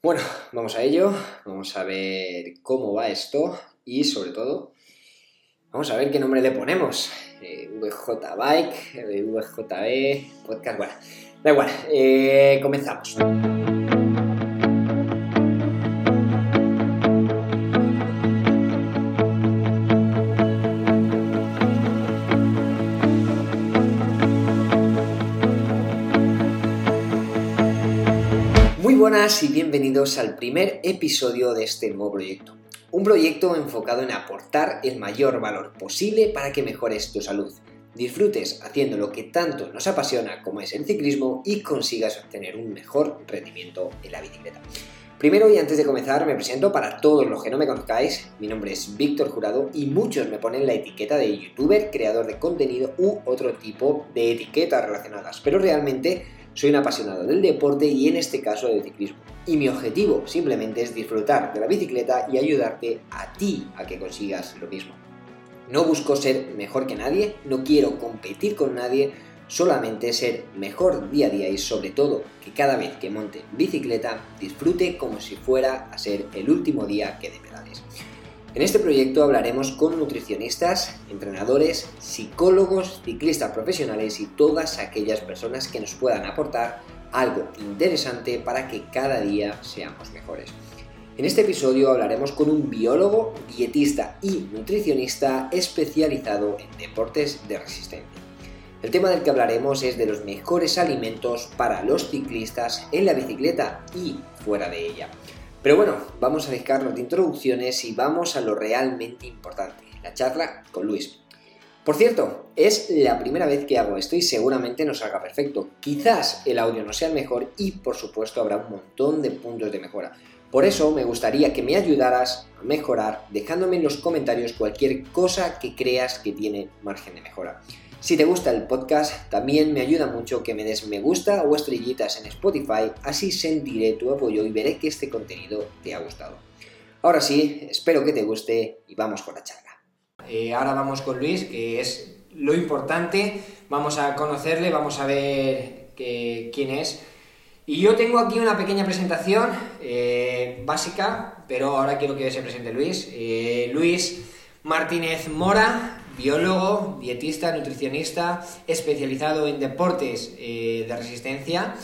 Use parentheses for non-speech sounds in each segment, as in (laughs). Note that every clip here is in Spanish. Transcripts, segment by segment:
Bueno, vamos a ello, vamos a ver cómo va esto y sobre todo vamos a ver qué nombre le ponemos. Eh, VJ Bike, eh, VJB, podcast, bueno, da igual, eh, comenzamos. Y bienvenidos al primer episodio de este nuevo proyecto. Un proyecto enfocado en aportar el mayor valor posible para que mejores tu salud, disfrutes haciendo lo que tanto nos apasiona como es el ciclismo y consigas obtener un mejor rendimiento en la bicicleta. Primero y antes de comenzar me presento para todos los que no me conozcáis, mi nombre es Víctor Jurado y muchos me ponen la etiqueta de youtuber, creador de contenido u otro tipo de etiquetas relacionadas, pero realmente soy un apasionado del deporte y en este caso del ciclismo. Y mi objetivo simplemente es disfrutar de la bicicleta y ayudarte a ti a que consigas lo mismo. No busco ser mejor que nadie, no quiero competir con nadie, solamente ser mejor día a día y sobre todo que cada vez que monte bicicleta disfrute como si fuera a ser el último día que de pedales. En este proyecto hablaremos con nutricionistas, entrenadores, psicólogos, ciclistas profesionales y todas aquellas personas que nos puedan aportar algo interesante para que cada día seamos mejores. En este episodio hablaremos con un biólogo, dietista y nutricionista especializado en deportes de resistencia. El tema del que hablaremos es de los mejores alimentos para los ciclistas en la bicicleta y fuera de ella. Pero bueno, vamos a dejarnos de introducciones y vamos a lo realmente importante, la charla con Luis. Por cierto, es la primera vez que hago esto y seguramente no salga perfecto. Quizás el audio no sea el mejor y por supuesto habrá un montón de puntos de mejora. Por eso me gustaría que me ayudaras a mejorar dejándome en los comentarios cualquier cosa que creas que tiene margen de mejora. Si te gusta el podcast, también me ayuda mucho que me des me gusta o estrellitas en Spotify, así sentiré tu apoyo y veré que este contenido te ha gustado. Ahora sí, espero que te guste y vamos con la charla. Eh, ahora vamos con Luis, que es lo importante, vamos a conocerle, vamos a ver quién es. Y yo tengo aquí una pequeña presentación eh, básica, pero ahora quiero que se presente Luis. Eh, Luis Martínez Mora, biólogo, dietista, nutricionista, especializado en deportes eh, de resistencia.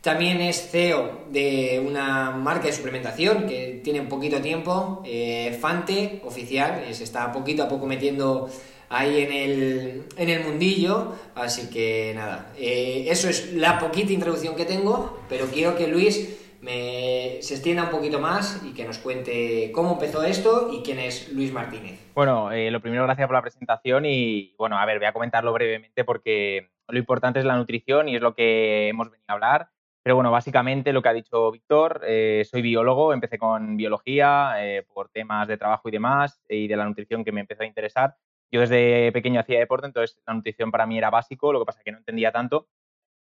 También es CEO de una marca de suplementación que tiene poquito tiempo, eh, Fante Oficial, se está poquito a poco metiendo ahí en el, en el mundillo, así que nada, eh, eso es la poquita introducción que tengo, pero quiero que Luis se extienda un poquito más y que nos cuente cómo empezó esto y quién es Luis Martínez. Bueno, eh, lo primero, gracias por la presentación y bueno, a ver, voy a comentarlo brevemente porque lo importante es la nutrición y es lo que hemos venido a hablar. Pero bueno, básicamente lo que ha dicho Víctor, eh, soy biólogo, empecé con biología eh, por temas de trabajo y demás y de la nutrición que me empezó a interesar. Yo desde pequeño hacía deporte, entonces la nutrición para mí era básico, lo que pasa es que no entendía tanto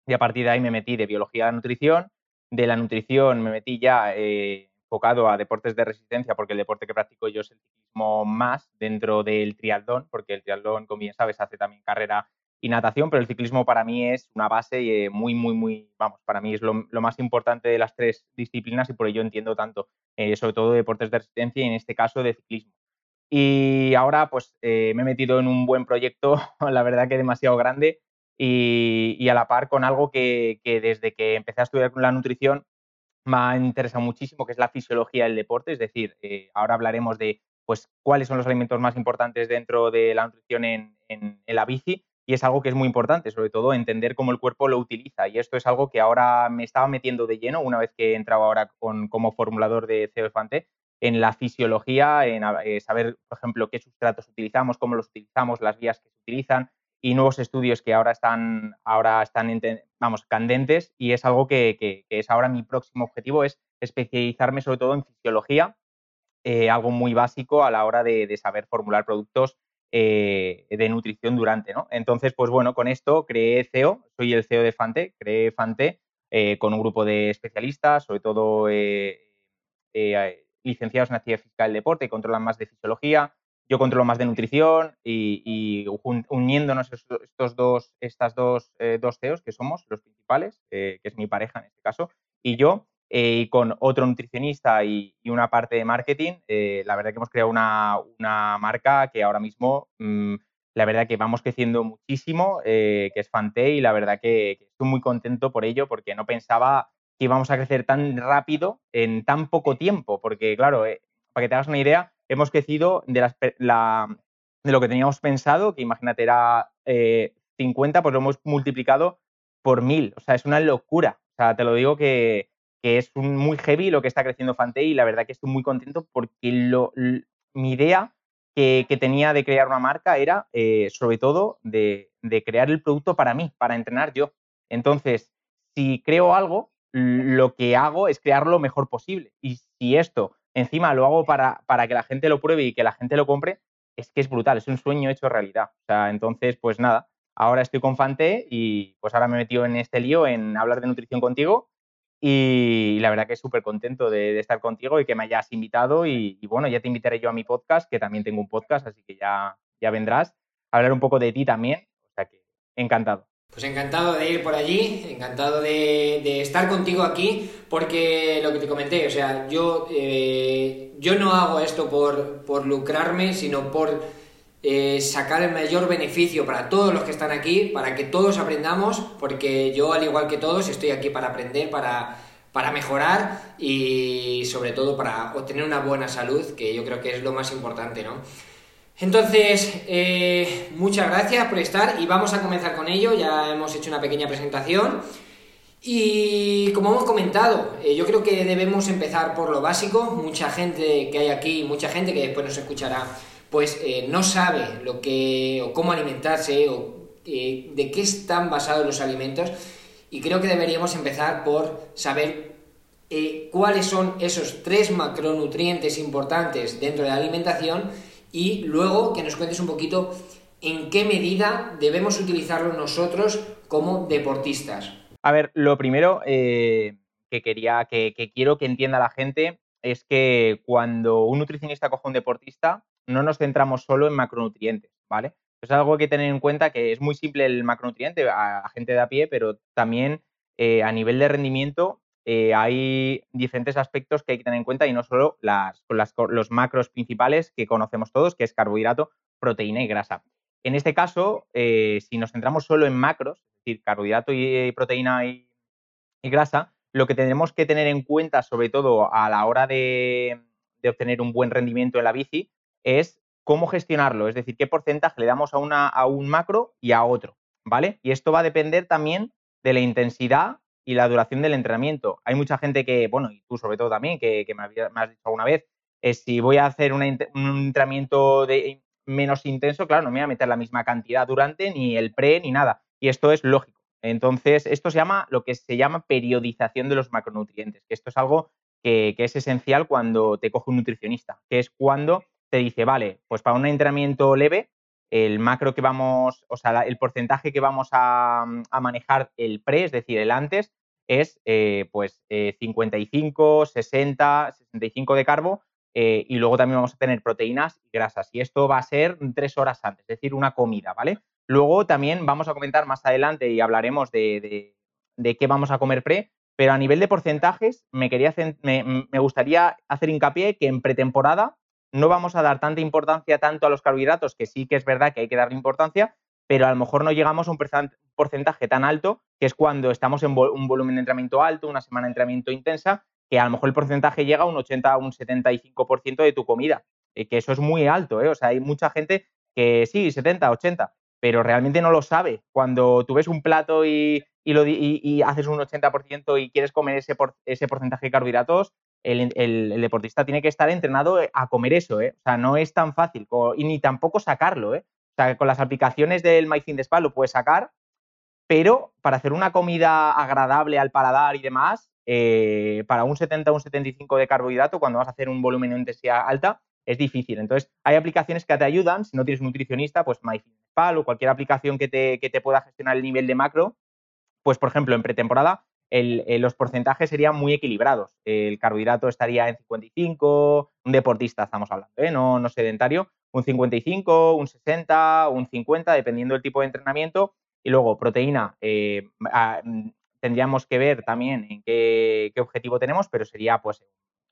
y a partir de ahí me metí de biología a nutrición de la nutrición me metí ya eh, enfocado a deportes de resistencia, porque el deporte que practico yo es el ciclismo más dentro del triatlón, porque el triatlón, como bien sabes, hace también carrera y natación, pero el ciclismo para mí es una base eh, muy, muy, muy, vamos, para mí es lo, más importante de las tres disciplinas y por ello entiendo tanto, eh, sobre todo deportes de resistencia y en este caso de ciclismo. Y ahora pues me he metido en un buen proyecto, (laughs) la verdad que demasiado grande, y, a la par con algo que, desde que empecé a estudiar la nutrición me ha interesado muchísimo, que es la fisiología del deporte, es decir, eh, ahora hablaremos de pues, cuáles son los alimentos más importantes dentro de la nutrición en, la bici y es algo que es muy importante, sobre todo entender cómo el cuerpo lo utiliza. Y esto es algo que ahora me estaba metiendo de lleno una vez que he entrado ahora con, como formulador de CEO en la fisiología, en eh, saber, por ejemplo, qué sustratos utilizamos, cómo los utilizamos, las vías que se utilizan, y nuevos estudios que ahora están, ahora están vamos, candentes y es algo que, es ahora mi próximo objetivo, es especializarme sobre todo en fisiología, eh, algo muy básico a la hora de, saber formular productos eh, de nutrición durante, ¿no? Entonces, pues bueno, con esto creé CEO, soy el CEO de Fante, creé Fante eh, con un grupo de especialistas, sobre todo licenciados en actividad física del deporte, que controlan más de fisiología, yo controlo más de nutrición y, uniéndonos estos dos, estas dos, eh, dos CEOs que somos los principales, eh, que es mi pareja en este caso, y yo, eh, y con otro nutricionista y, una parte de marketing, la verdad que hemos creado una, marca que ahora mismo, mm, la verdad que vamos creciendo muchísimo, que es Fante y la verdad que, estoy muy contento por ello porque no pensaba que íbamos a crecer tan rápido en tan poco tiempo, porque claro, para que te hagas una idea, hemos crecido de, de lo que teníamos pensado, que imagínate era 50, pues lo hemos multiplicado por mil. O sea, es una locura. O sea, te lo digo que, es muy heavy lo que está creciendo Fante y la verdad que estoy muy contento porque lo, mi idea que, tenía de crear una marca era eh, sobre todo de, crear el producto para mí, para entrenar yo. Entonces, si creo algo, lo que hago es crearlo lo mejor posible. Y si esto encima lo hago para, para que la gente lo pruebe y que la gente lo compre, es que es brutal, es un sueño hecho realidad. O sea, entonces, pues nada, ahora estoy con Fante y pues ahora me he metido en este lío, en hablar de nutrición contigo y la verdad que súper contento de, estar contigo y que me hayas invitado y, bueno, ya te invitaré yo a mi podcast, que también tengo un podcast, así que ya, ya vendrás a hablar un poco de ti también, o sea que encantado. Pues encantado de ir por allí, encantado de, estar contigo aquí, porque lo que te comenté, o sea, yo, eh, yo no hago esto por, por lucrarme, sino por eh, sacar el mayor beneficio para todos los que están aquí, para que todos aprendamos, porque yo, al igual que todos, estoy aquí para aprender, para, para mejorar y sobre todo para obtener una buena salud, que yo creo que es lo más importante, ¿no? Entonces, eh, muchas gracias por estar y vamos a comenzar con ello, ya hemos hecho una pequeña presentación. Y como hemos comentado, eh, yo creo que debemos empezar por lo básico. Mucha gente que hay aquí, mucha gente que después nos escuchará, pues eh, no sabe lo que o cómo alimentarse o de qué están basados los alimentos y creo que deberíamos empezar por saber cuáles son esos tres macronutrientes importantes dentro de la alimentación y luego que nos cuentes un poquito en qué medida debemos utilizarlo nosotros como deportistas. A ver, lo primero que quería, que, que quiero que entienda la gente es que cuando un nutricionista coge un deportista, no nos centramos solo en macronutrientes, ¿vale? Es algo que tener en cuenta que es muy simple el macronutriente a, gente de a pie, pero también eh, a nivel de rendimiento eh, hay diferentes aspectos que hay que tener en cuenta y no solo los macros principales que conocemos todos, que es carbohidrato, proteína y grasa. En este caso, eh, si nos centramos solo en macros, es decir, carbohidrato y, proteína y, grasa, lo que tenemos que tener en cuenta, sobre todo a la hora de, obtener un buen rendimiento en la bici, es cómo gestionarlo, es decir, qué porcentaje le damos a, a un macro y a otro, ¿vale? Y esto va a depender también de la intensidad y la duración del entrenamiento. Hay mucha gente que, bueno, y tú sobre todo también, que, me, has dicho alguna vez, es si voy a hacer un entrenamiento de, menos intenso, claro, no me voy a meter la misma cantidad durante, ni el pre, ni nada. Y esto es lógico. Entonces, esto se llama lo que se llama periodización de los macronutrientes, que esto es algo que, que es esencial cuando te coge un nutricionista, que es cuando te dice, vale, pues para un entrenamiento leve, el macro que vamos, o sea, el porcentaje que vamos a, manejar el pre, es decir, el antes, es eh, pues 55, 60, 65 de carbo eh, y luego también vamos a tener proteínas y grasas. Y esto va a ser tres horas antes, es decir, una comida, ¿vale? Luego también vamos a comentar más adelante y hablaremos de, qué vamos a comer pre, pero a nivel de porcentajes me, quería, me, me gustaría hacer hincapié que en pretemporada no vamos a dar tanta importancia tanto a los carbohidratos, que sí que es verdad que hay que darle importancia, pero a lo mejor no llegamos a un porcentaje tan alto, que es cuando estamos en un volumen de entrenamiento alto, una semana de entrenamiento intensa, que a lo mejor el porcentaje llega a un 80 o un 75% de tu comida, y que eso es muy alto, ¿eh? O sea, hay mucha gente que sí, 70, 80, pero realmente no lo sabe. Cuando tú ves un plato y, lo, y haces un 80% y quieres comer ese, ese porcentaje de carbohidratos, el, deportista tiene que estar entrenado eh, a comer eso, ¿eh? O sea, no es tan fácil y ni tampoco sacarlo, ¿eh? O sea, con las aplicaciones del MyFitnessPal lo puedes sacar, pero para hacer una comida agradable al paladar y demás, eh, para un 70 o un 75 de carbohidrato, cuando vas a hacer un volumen de intensidad alta, es difícil. Entonces, hay aplicaciones que te ayudan, si no tienes nutricionista, pues MyFitnessPal o cualquier aplicación que te, que te pueda gestionar el nivel de macro, pues por ejemplo, en pretemporada eh, los porcentajes serían muy equilibrados. El carbohidrato estaría en 55, un deportista estamos hablando, ¿eh? no, no sedentario, un 55, un 60, un 50, dependiendo del tipo de entrenamiento. Y luego proteína, eh, tendríamos que ver también en qué, objetivo tenemos, pero sería pues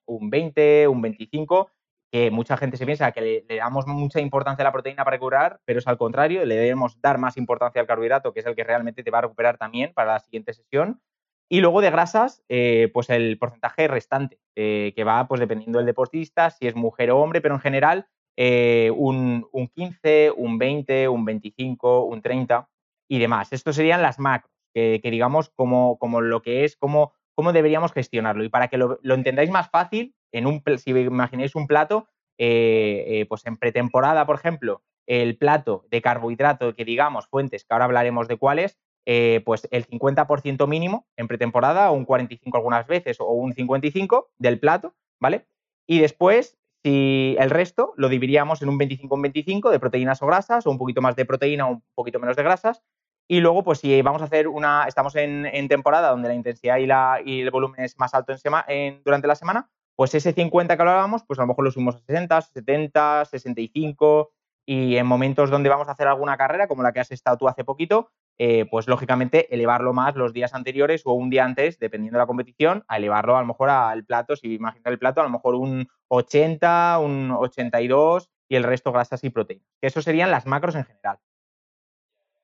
un 20, un 25, que mucha gente se piensa que le, damos mucha importancia a la proteína para curar, pero es al contrario, le debemos dar más importancia al carbohidrato, que es el que realmente te va a recuperar también para la siguiente sesión. Y luego de grasas, eh, pues el porcentaje restante, eh, que va pues dependiendo del deportista, si es mujer o hombre, pero en general eh, un, 15, un 20, un 25, un 30 y demás. Estos serían las macros, que, digamos como, como, lo que es, cómo, deberíamos gestionarlo. Y para que lo, entendáis más fácil, en un, si imagináis un plato, pues en pretemporada, por ejemplo, el plato de carbohidrato que digamos, fuentes, que ahora hablaremos de cuáles, eh, pues el 50% mínimo en pretemporada, o un 45 algunas veces, o un 55 del plato, ¿vale? Y después, si el resto lo dividiríamos en un 25 un 25 de proteínas o grasas, o un poquito más de proteína o un poquito menos de grasas. Y luego, pues si vamos a hacer una, estamos en, temporada donde la intensidad y, la, y, el volumen es más alto en durante la semana, pues ese 50 que hablábamos, pues a lo mejor lo subimos a 60, 70, 65, y en momentos donde vamos a hacer alguna carrera, como la que has estado tú hace poquito, eh, pues lógicamente elevarlo más los días anteriores o un día antes, dependiendo de la competición, a elevarlo a lo mejor al plato, si imaginas el plato, a lo mejor un 80, un 82 y el resto grasas y proteínas. Que eso serían las macros en general.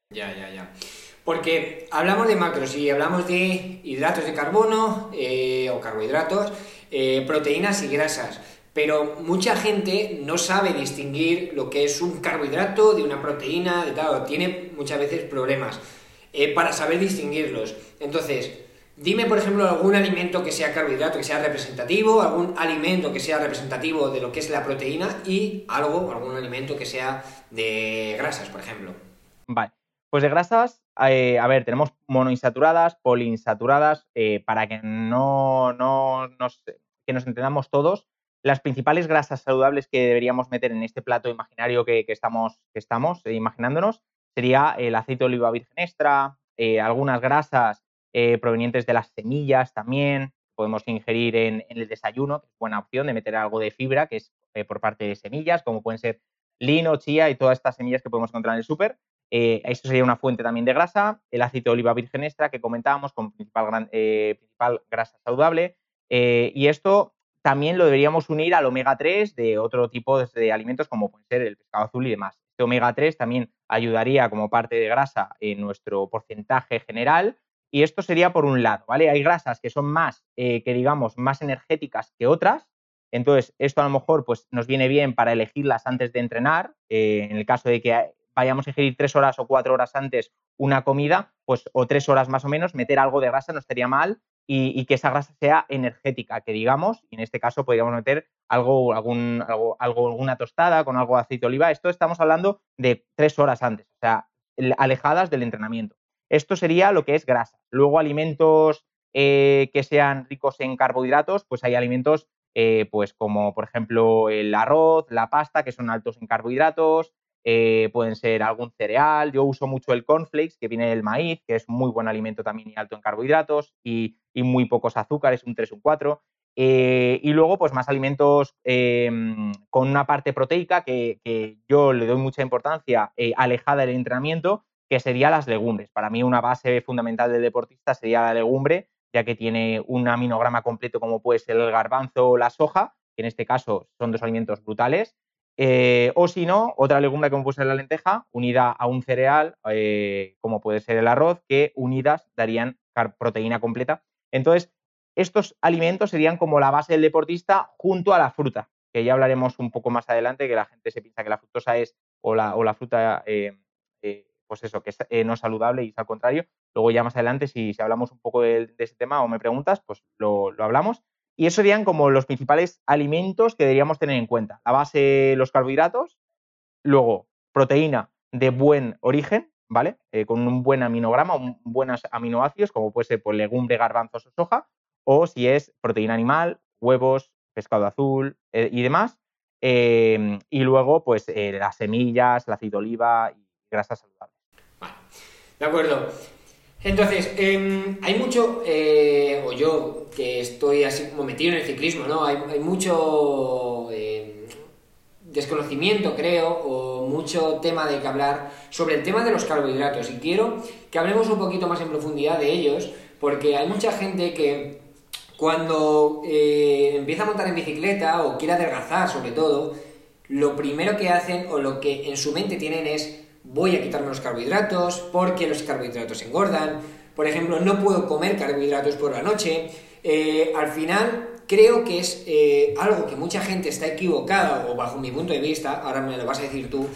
Ya, ya, ya. Porque hablamos de macros y hablamos de hidratos de carbono eh, o carbohidratos, eh, proteínas y grasas pero mucha gente no sabe distinguir lo que es un carbohidrato de una proteína, de tal, tiene muchas veces problemas eh, para saber distinguirlos. Entonces, dime, por ejemplo, algún alimento que sea carbohidrato, que sea representativo, algún alimento que sea representativo de lo que es la proteína y algo, algún alimento que sea de grasas, por ejemplo. Vale. Pues de grasas, eh, a ver, tenemos monoinsaturadas, poliinsaturadas, eh, para que no, no nos, que nos entendamos todos, las principales grasas saludables que deberíamos meter en este plato imaginario que, estamos, eh, imaginándonos sería el aceite de oliva virgen extra, eh, algunas grasas eh, provenientes de las semillas también, podemos ingerir en, el desayuno, que es buena opción de meter algo de fibra, que es por parte de semillas, como pueden ser lino, chía y todas estas semillas que podemos encontrar en el súper. esto sería una fuente también de grasa. El aceite de oliva virgen extra que comentábamos como principal, principal grasa saludable. y esto también lo deberíamos unir al omega 3 de otro tipo de, alimentos como puede ser el pescado azul y demás. Este omega 3 también ayudaría como parte de grasa en nuestro porcentaje general y esto sería por un lado, ¿vale? Hay grasas que son más, eh, que digamos, más energéticas que otras, entonces esto a lo mejor pues nos viene bien para elegirlas antes de entrenar, eh, en el caso de que vayamos a ingerir tres horas o cuatro horas antes una comida, pues o tres horas más o menos, meter algo de grasa no estaría mal y, que esa grasa sea energética, que digamos, y en este caso podríamos meter algo, algún, algo, alguna tostada con algo de aceite de oliva. Esto estamos hablando de tres horas antes, o sea, alejadas del entrenamiento. Esto sería lo que es grasa. Luego alimentos eh, que sean ricos en carbohidratos, pues hay alimentos eh, pues como por ejemplo el arroz, la pasta, que son altos en carbohidratos, eh, pueden ser algún cereal. Yo uso mucho el cornflakes, que viene del maíz, que es muy buen alimento también y alto en carbohidratos y, muy pocos azúcares, un 3, un 4. Eh, y luego, pues más alimentos em, con una parte proteica que, yo le doy mucha importancia eh, alejada del entrenamiento, que sería las legumbres. Para mí una base fundamental del deportista sería la legumbre, ya que tiene un aminograma completo como puede ser el garbanzo o la soja, que en este caso son dos alimentos brutales, eh, o si no, otra legumbre como puede ser la lenteja, unida a un cereal, eh, como puede ser el arroz, que unidas darían proteína completa. Entonces, estos alimentos serían como la base del deportista junto a la fruta, que ya hablaremos un poco más adelante, que la gente se piensa que la fructosa es, o la, fruta, eh, pues eso, que es no saludable y es al contrario. Luego ya más adelante, si, hablamos un poco de, ese tema o me preguntas, pues lo hablamos. Y eso serían como los principales alimentos que deberíamos tener en cuenta. La base, los carbohidratos, luego proteína de buen origen, ¿vale? Eh, con un buen aminograma, un, buenos aminoácidos, como puede ser pues, legumbre, garbanzos o soja, o si es proteína animal, huevos, pescado azul eh, y demás. Em, y luego, pues eh, las semillas, el aceite de oliva y grasas saludables. Vale. De acuerdo. Entonces, em, hay mucho, eh, o yo que estoy así como metido en el ciclismo, ¿no? Hay, mucho em, desconocimiento, creo, o mucho tema de que hablar sobre el tema de los carbohidratos. Y quiero que hablemos un poquito más en profundidad de ellos, porque hay mucha gente que cuando eh, empieza a montar en bicicleta o quiere adelgazar sobre todo, lo primero que hacen o lo que en su mente tienen es voy a quitarme los carbohidratos porque los carbohidratos engordan, por ejemplo, no puedo comer carbohidratos por la noche, eh, al final creo que es eh, algo que mucha gente está equivocada, o bajo mi punto de vista, ahora me lo vas a decir tú,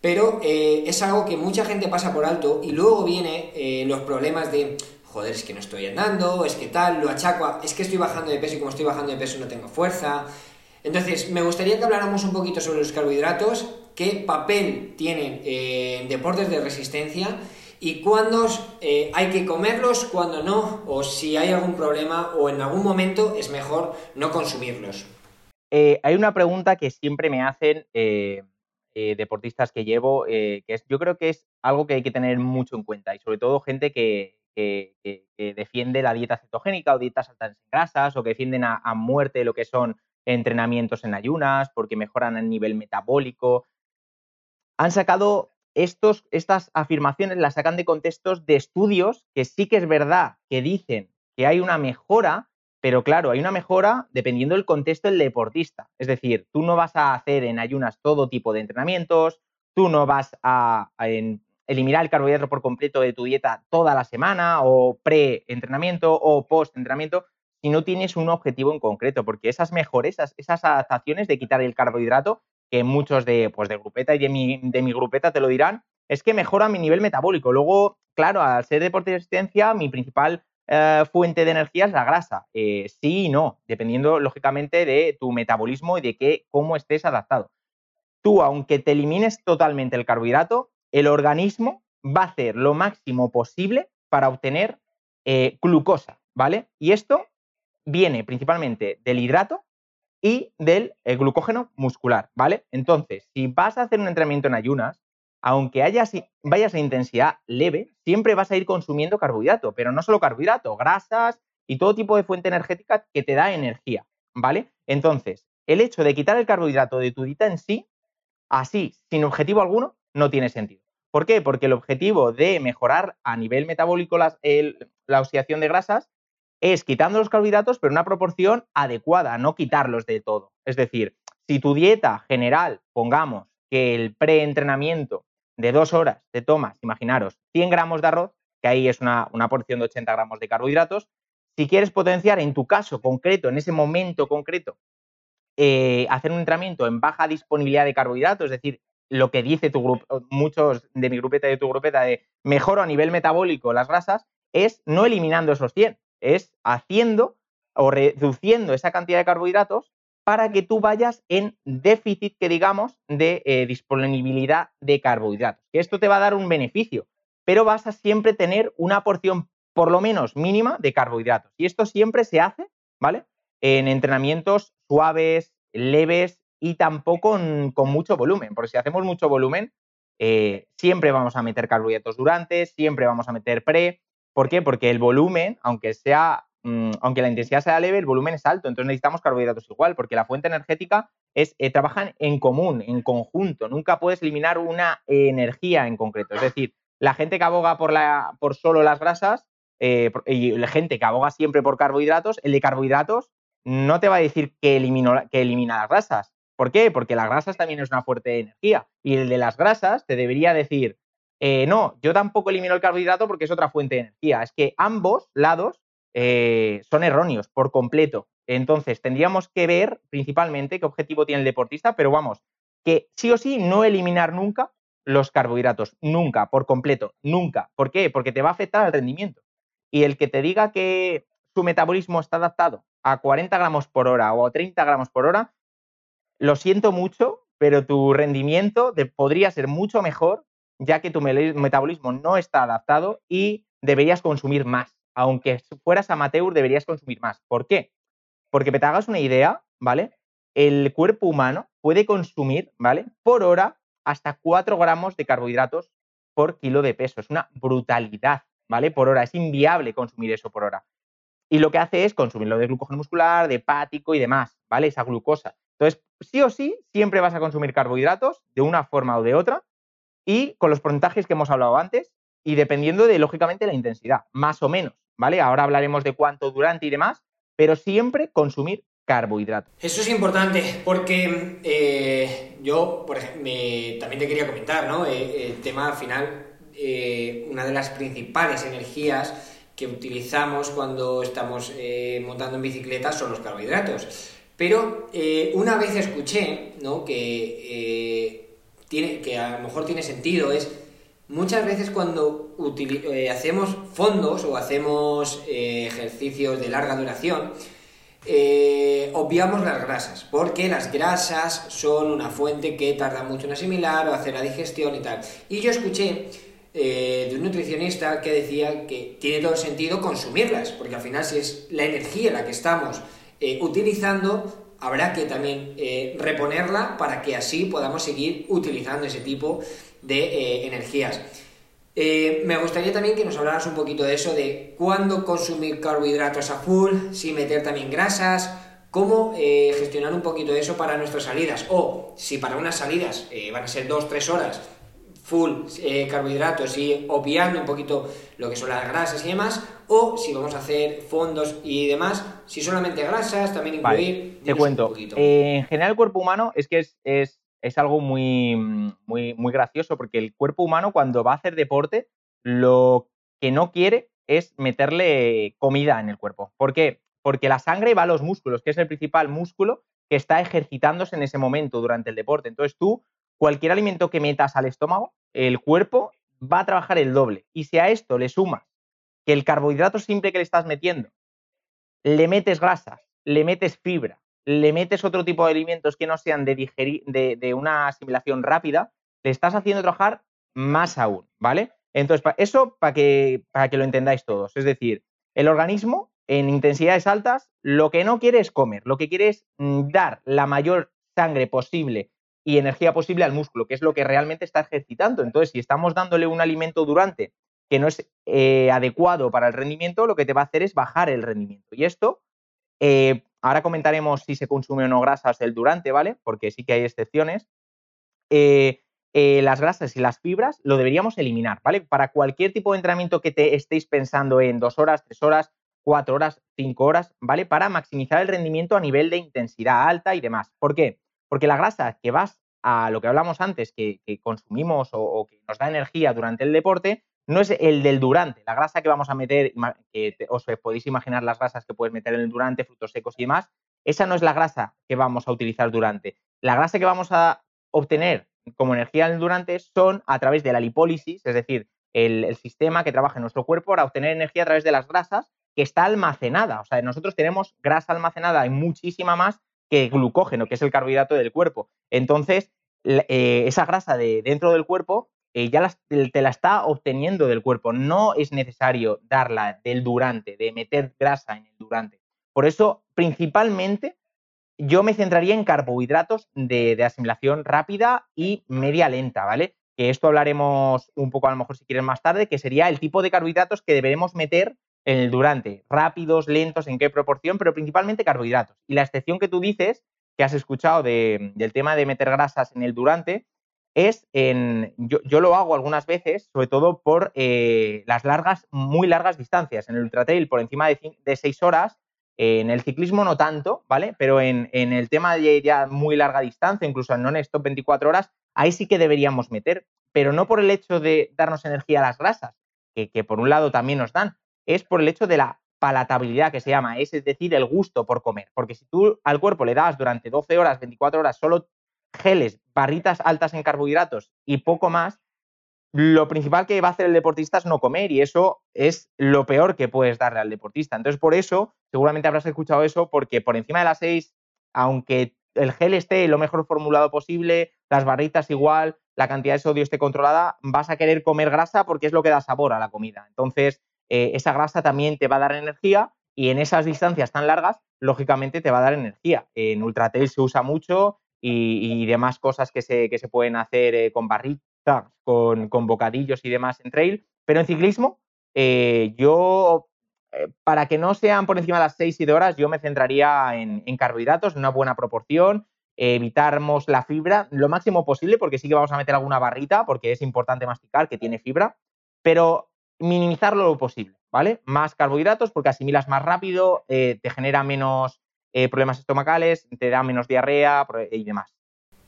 pero eh, es algo que mucha gente pasa por alto y luego viene los problemas de, joder, es que no estoy andando, es que tal, lo achaco, es que estoy bajando de peso y como estoy bajando de peso no tengo fuerza. Entonces, me gustaría que habláramos un poquito sobre los carbohidratos, qué papel tienen en deportes de resistencia y cuándo eh, hay que comerlos, cuándo no, o si hay algún problema o en algún momento es mejor no consumirlos. Eh, hay una pregunta que siempre me hacen eh, deportistas que llevo, que es, yo creo que es algo que hay que tener mucho en cuenta y sobre todo gente que, defiende la dieta cetogénica o dietas altas en grasas o que defienden a muerte lo que son entrenamientos en ayunas porque mejoran el nivel metabólico. Han sacado estos, estas afirmaciones las sacan de contextos de estudios que sí que es verdad que dicen que hay una mejora, pero claro, hay una mejora dependiendo del contexto del deportista. Es decir, tú no vas a hacer en ayunas todo tipo de entrenamientos, tú no vas a, eliminar el carbohidrato por completo de tu dieta toda la semana o pre-entrenamiento o post-entrenamiento si no tienes un objetivo en concreto, porque esas mejores, esas, adaptaciones de quitar el carbohidrato que muchos de, pues, de grupeta y de mi, de mi grupeta te lo dirán, es que mejora mi nivel metabólico. Luego, claro, al ser deporte de resistencia, mi principal eh, fuente de energía es la grasa. Eh, sí y no, dependiendo, lógicamente, de tu metabolismo y de qué, cómo estés adaptado. Tú, aunque te elimines totalmente el carbohidrato, el organismo va a hacer lo máximo posible para obtener eh, glucosa, ¿vale? Y esto viene principalmente del hidrato y del eh, glucógeno muscular, ¿vale? Entonces, si vas a hacer un entrenamiento en ayunas, aunque hayas, vayas a intensidad leve, siempre vas a ir consumiendo carbohidrato, pero no solo carbohidrato, grasas y todo tipo de fuente energética que te da energía, ¿vale? Entonces, el hecho de quitar el carbohidrato de tu dieta en sí, así, sin objetivo alguno, no tiene sentido. ¿Por qué? Porque el objetivo de mejorar a nivel metabólico la oxidación de grasas es quitando los carbohidratos, pero en una proporción adecuada, no quitarlos de todo. Es decir, si tu dieta general, pongamos que el preentrenamiento de dos horas te tomas, imaginaros, 100 gramos de arroz, que ahí es una, porción de 80 gramos de carbohidratos, si quieres potenciar en tu caso concreto, en ese momento concreto, eh, hacer un entrenamiento en baja disponibilidad de carbohidratos, es decir, lo que dice tu grupo, muchos de mi grupeta y de tu grupeta de mejoro a nivel metabólico las grasas, es no eliminando esos 100, es haciendo o reduciendo esa cantidad de carbohidratos para que tú vayas en déficit, que digamos, de eh, disponibilidad de carbohidratos. Que esto te va a dar un beneficio, pero vas a siempre tener una porción por lo menos mínima de carbohidratos. Y esto siempre se hace, ¿vale? En entrenamientos suaves, leves y tampoco con, mucho volumen, porque si hacemos mucho volumen, eh, siempre vamos a meter carbohidratos durante, siempre vamos a meter pre, ¿Por qué? Porque el volumen, aunque sea, mm, aunque la intensidad sea leve, el volumen es alto, entonces necesitamos carbohidratos igual, porque la fuente energética es, eh, trabajan en común, en conjunto, nunca puedes eliminar una energía en concreto. Es decir, la gente que aboga por, la, por solo las grasas eh, y la gente que aboga siempre por carbohidratos, el de carbohidratos no te va a decir que, que elimina las grasas. ¿Por qué? Porque las grasas también es una fuerte energía. Y el de las grasas te debería decir, eh, no, yo tampoco elimino el carbohidrato porque es otra fuente de energía. Es que ambos lados eh, son erróneos por completo. Entonces, tendríamos que ver principalmente qué objetivo tiene el deportista, pero vamos, que sí o sí no eliminar nunca los carbohidratos, nunca, por completo, nunca. ¿Por qué? Porque te va a afectar al rendimiento. Y el que te diga que su metabolismo está adaptado a 40 gramos por hora o a 30 gramos por hora, lo siento mucho, pero tu rendimiento podría ser mucho mejor ya que tu metabolismo no está adaptado y deberías consumir más. Aunque fueras amateur, deberías consumir más. ¿Por qué? Porque te hagas una idea, ¿vale? El cuerpo humano puede consumir, ¿vale? Por hora hasta 4 gramos de carbohidratos por kilo de peso. Es una brutalidad, ¿vale? Por hora. Es inviable consumir eso por hora. Y lo que hace es consumirlo de glucógeno muscular, de hepático y demás, ¿vale? Esa glucosa. Entonces, sí o sí, siempre vas a consumir carbohidratos de una forma o de otra y con los porcentajes que hemos hablado antes, y dependiendo de, lógicamente, la intensidad, más o menos, ¿vale? Ahora hablaremos de cuánto durante y demás, pero siempre consumir carbohidratos. Eso es importante porque eh, yo, también te quería comentar, ¿no? Eh, el tema al final, eh, una de las principales energías que utilizamos cuando estamos montando en bicicleta son los carbohidratos. Pero una vez escuché, ¿no? Que, que a lo mejor tiene sentido, es muchas veces cuando hacemos fondos o hacemos ejercicios de larga duración, eh, obviamos las grasas, porque las grasas son una fuente que tarda mucho en asimilar o hacer la digestión y tal. Y yo escuché eh, de un nutricionista que decía que tiene todo el sentido consumirlas, porque al final si es la energía la que estamos eh, utilizando, habrá que también reponerla para que así podamos seguir utilizando ese tipo de energías. Eh, me gustaría también que nos hablaras un poquito de eso, de cuándo consumir carbohidratos a full, si meter también grasas, cómo eh, gestionar un poquito eso para nuestras salidas. O si para unas salidas eh, van a ser 2-3 horas full carbohidratos y obviando un poquito lo que son las grasas y demás, o si vamos a hacer fondos y demás, si solamente grasas, también incluir... te cuento. en general el cuerpo humano es que es es algo muy, muy, muy gracioso porque el cuerpo humano cuando va a hacer deporte lo que no quiere es meterle comida en el cuerpo. ¿Por qué? Porque la sangre va a los músculos, que es el principal músculo que está ejercitándose en ese momento durante el deporte. Entonces tú, cualquier alimento que metas al estómago, el cuerpo va a trabajar el doble. Y si a esto le sumas que el carbohidrato simple que le estás metiendo, le metes grasas, le metes fibra, le metes otro tipo de alimentos que no sean de, digerir, de, una asimilación rápida, le estás haciendo trabajar más aún, ¿vale? Entonces, eso para que, para que lo entendáis todos. Es decir, el organismo en intensidades altas lo que no quiere es comer, lo que quiere es mm, dar la mayor sangre posible y energía posible al músculo, que es lo que realmente está ejercitando. Entonces, si estamos dándole un alimento durante que no es eh, adecuado para el rendimiento, lo que te va a hacer es bajar el rendimiento. Y esto eh, Ahora comentaremos si se consume o no grasas del durante, ¿vale? Porque sí que hay excepciones. Eh, las grasas y las fibras lo deberíamos eliminar, ¿vale? Para cualquier tipo de entrenamiento que te estéis pensando en dos horas, tres horas, cuatro horas, cinco horas, ¿vale? Para maximizar el rendimiento a nivel de intensidad alta y demás. ¿Por qué? Porque la grasa que vas a lo que hablamos antes, que, consumimos o, que nos da energía durante el deporte, no es el del durante, la grasa que vamos a meter, que os podéis imaginar las grasas que puedes meter en el durante, frutos secos y demás, esa no es la grasa que vamos a utilizar durante. La grasa que vamos a obtener como energía en el durante son a través de la lipólisis, es decir, el, sistema que trabaja en nuestro cuerpo para obtener energía a través de las grasas que está almacenada. O sea, nosotros tenemos grasa almacenada y muchísima más que glucógeno, que es el carbohidrato del cuerpo. Entonces, eh, esa grasa de dentro del cuerpo eh, ya te la está obteniendo del cuerpo. No es necesario darla del durante, de meter grasa en el durante. Por eso, principalmente, yo me centraría en carbohidratos de, asimilación rápida y media lenta, ¿vale? Que esto hablaremos un poco a lo mejor si quieres más tarde, que sería el tipo de carbohidratos que deberemos meter en el durante. Rápidos, lentos, en qué proporción, pero principalmente carbohidratos. Y la excepción que tú dices, que has escuchado del tema de meter grasas en el durante, es en, yo, lo hago algunas veces, sobre todo por eh, las largas, muy largas distancias. En el ultratrail por encima de, de seis horas, en el ciclismo no tanto, ¿vale? Pero en, el tema de ya muy larga distancia, incluso en non-stop 24 horas, ahí sí que deberíamos meter, pero no por el hecho de darnos energía a las grasas, que, que por un lado también nos dan, es por el hecho de la palatabilidad que se llama, es, decir, el gusto por comer. Porque si tú al cuerpo le das durante 12 horas, 24 horas solo geles, barritas altas en carbohidratos y poco más, lo principal que va a hacer el deportista es no comer y eso es lo peor que puedes darle al deportista. Entonces, por eso, seguramente habrás escuchado eso, porque por encima de las 6, aunque el gel esté lo mejor formulado posible, las barritas igual, la cantidad de sodio esté controlada, vas a querer comer grasa porque es lo que da sabor a la comida. Entonces, eh, esa grasa también te va a dar energía y en esas distancias tan largas, lógicamente te va a dar energía. En ultratrail se usa mucho, y, demás cosas que se, que se pueden hacer eh, con barritas, con, con, bocadillos y demás en trail. Pero en ciclismo, eh, yo, para que no sean por encima de las 6 7 horas, yo me centraría en, en carbohidratos, en una buena proporción, evitamos la fibra lo máximo posible, porque sí que vamos a meter alguna barrita, porque es importante masticar, que tiene fibra. pero minimizarlo lo posible, ¿vale? Más carbohidratos porque asimilas más rápido, eh, te genera menos eh, problemas estomacales, te da menos diarrea y demás.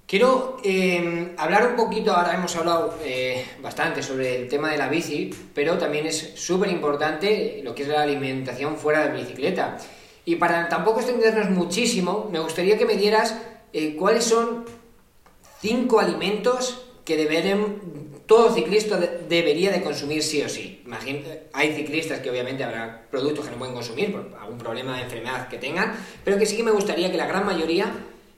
Quiero em, hablar un poquito, ahora hemos hablado eh, bastante sobre el tema de la bici, pero también es súper importante lo que es la alimentación fuera de bicicleta. Y para tampoco extendernos muchísimo, me gustaría que me dieras cuáles son cinco alimentos que deberían todo ciclista debería de consumir sí o sí. hay ciclistas que obviamente habrá productos que no pueden consumir por algún problema de enfermedad que tengan, pero que sí que me gustaría que la gran mayoría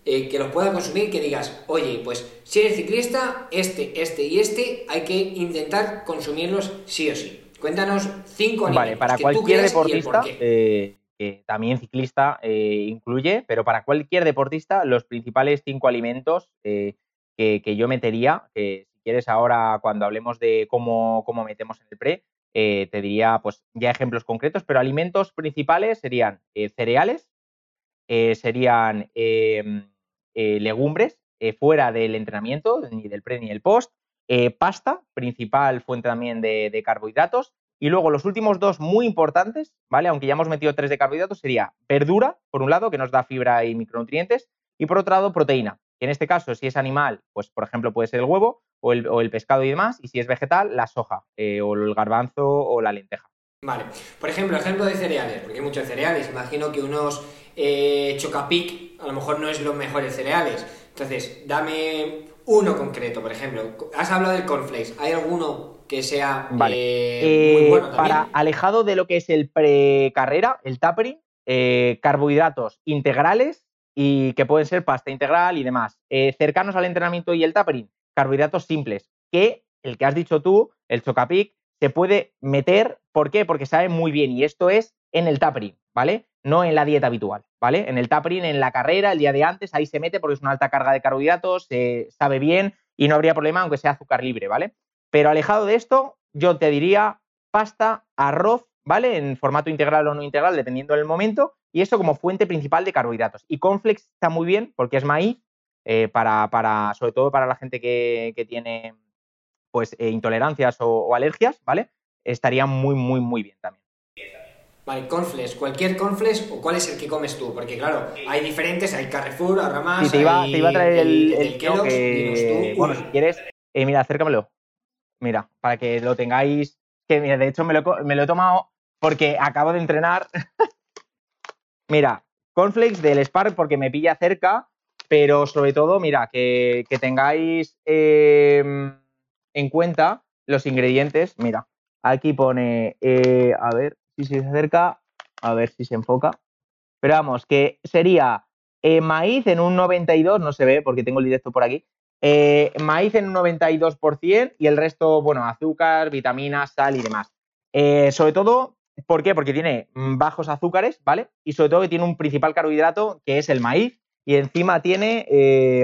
eh, que los pueda consumir, que digas, oye, pues si eres ciclista, este, este y este, hay que intentar consumirlos sí o sí. Cuéntanos cinco alimentos. Vale, para cualquier deportista, eh, que también ciclista eh, incluye, pero para cualquier deportista, los principales cinco alimentos que, que, yo metería, que quieres ahora, cuando hablemos de cómo, cómo metemos en el pre, eh, te diría pues ya ejemplos concretos, pero alimentos principales serían eh, cereales, eh, serían em, legumbres fuera del entrenamiento, ni del pre ni del post, pasta, principal fuente también de, de, carbohidratos, y luego los últimos dos muy importantes, ¿vale? Aunque ya hemos metido tres de carbohidratos, sería verdura, por un lado, que nos da fibra y micronutrientes, y por otro lado, proteína, en este caso, si es animal, pues por ejemplo puede ser el huevo, o el, pescado y demás, y si es vegetal, la soja, eh, o el garbanzo o la lenteja. Vale, por ejemplo, ejemplo de cereales, porque hay muchos cereales, imagino que unos eh, chocapic a lo mejor no es los mejores cereales, entonces dame uno concreto, por ejemplo, has hablado del cornflakes, ¿hay alguno que sea eh, muy bueno también? Para alejado de lo que es el precarrera, el tapering, carbohidratos integrales y que pueden ser pasta integral y demás. cercanos al entrenamiento y el tapering, carbohidratos simples, que el que has dicho tú, el chocapic, se puede meter, ¿por qué? Porque sabe muy bien y esto es en el tapering, ¿vale? No en la dieta habitual, ¿vale? En el tapering, en la carrera, el día de antes, ahí se mete porque es una alta carga de carbohidratos, se sabe bien y no habría problema aunque sea azúcar libre, ¿vale? Pero alejado de esto, yo te diría pasta, arroz, ¿vale? En formato integral o no integral, dependiendo del momento, y eso como fuente principal de carbohidratos. Y Conflex está muy bien porque es maíz, eh, para, para, sobre todo para la gente que, que tiene pues eh, intolerancias o, alergias, ¿vale? Estaría muy, muy, muy bien también. Vale, confles, cualquier confles o cuál es el que comes tú, porque claro, hay diferentes, hay Carrefour, ahora más. te iba, te iba a traer el, el, que, Bueno, si quieres, eh, mira, acércamelo. Mira, para que lo tengáis. Que mira, de hecho me lo, me lo he tomado porque acabo de entrenar. (laughs) mira, cornflakes del Spark porque me pilla cerca pero sobre todo, mira, que, tengáis em, en cuenta los ingredientes. Mira, aquí pone, eh, a ver si se acerca, a ver si se enfoca. Pero vamos, que sería eh, maíz en un 92, no se ve porque tengo el directo por aquí. Eh, maíz en un 92% y el resto, bueno, azúcar, vitaminas, sal y demás. sobre todo, ¿por qué? Porque tiene bajos azúcares, ¿vale? Y sobre todo que tiene un principal carbohidrato que es el maíz, y encima tiene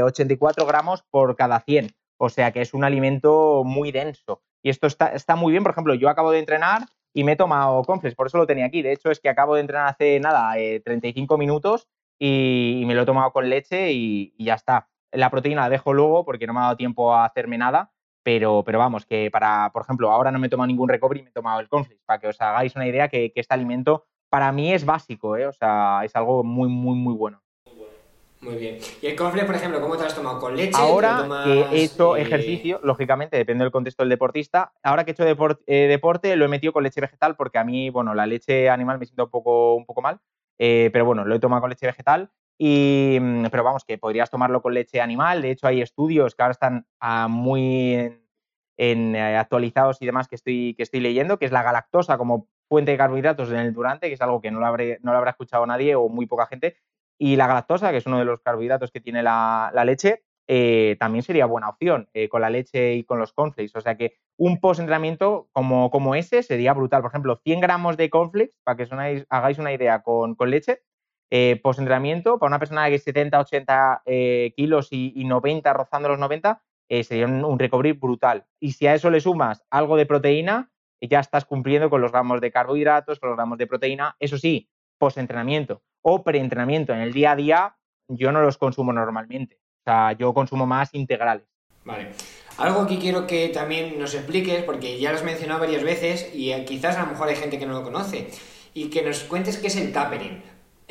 84 eh, gramos por cada 100. O sea que es un alimento muy denso. Y esto está, está muy bien. Por ejemplo, yo acabo de entrenar y me he tomado confles, por eso lo tenía aquí. De hecho, es que acabo de entrenar hace nada, 35 eh, minutos y, me lo he tomado con leche y, ya está. La proteína la dejo luego porque no me ha dado tiempo a hacerme nada. Pero, pero vamos, que para, por ejemplo, ahora no me he tomado ningún recovery, me he tomado el conflex, para que os hagáis una idea que, que este alimento para mí es básico, ¿eh? o sea, es algo muy, muy, muy bueno. Muy bien. ¿Y el confle, por ejemplo, cómo te lo has tomado? ¿Con leche? Ahora que he hecho eh, ejercicio, lógicamente, depende del contexto del deportista. Ahora que he hecho eh, deporte, lo he metido con leche vegetal porque a mí, bueno, la leche animal me siento un poco, un poco mal. Eh, pero bueno, lo he tomado con leche vegetal. Y, mm, pero vamos, que podrías tomarlo con leche animal. De hecho, hay estudios que ahora están ah, muy en, actualizados y demás que estoy, que estoy leyendo, que es la galactosa como fuente de carbohidratos en el durante, que es algo que no lo, habré, no lo habrá escuchado nadie o muy poca gente, y la galactosa, que es uno de los carbohidratos que tiene la, leche, eh, también sería buena opción eh, con la leche y con los cornflakes. O sea que un post-entrenamiento como, como ese sería brutal. Por ejemplo, 100 gramos de cornflakes, para que sonáis, hagáis una idea con, leche, eh, post-entrenamiento, para una persona que es 70, 80 kilos y, 90, rozando los 90, sería un, un, brutal. Y si a eso le sumas algo de proteína, ya estás cumpliendo con los gramos de carbohidratos, con los gramos de proteína. Eso sí, post-entrenamiento o preentrenamiento. En el día a día yo no los consumo normalmente. O sea, yo consumo más integrales. Vale. Algo que quiero que también nos expliques, porque ya lo has mencionado varias veces y quizás a lo mejor hay gente que no lo conoce, y que nos cuentes qué es el tapering.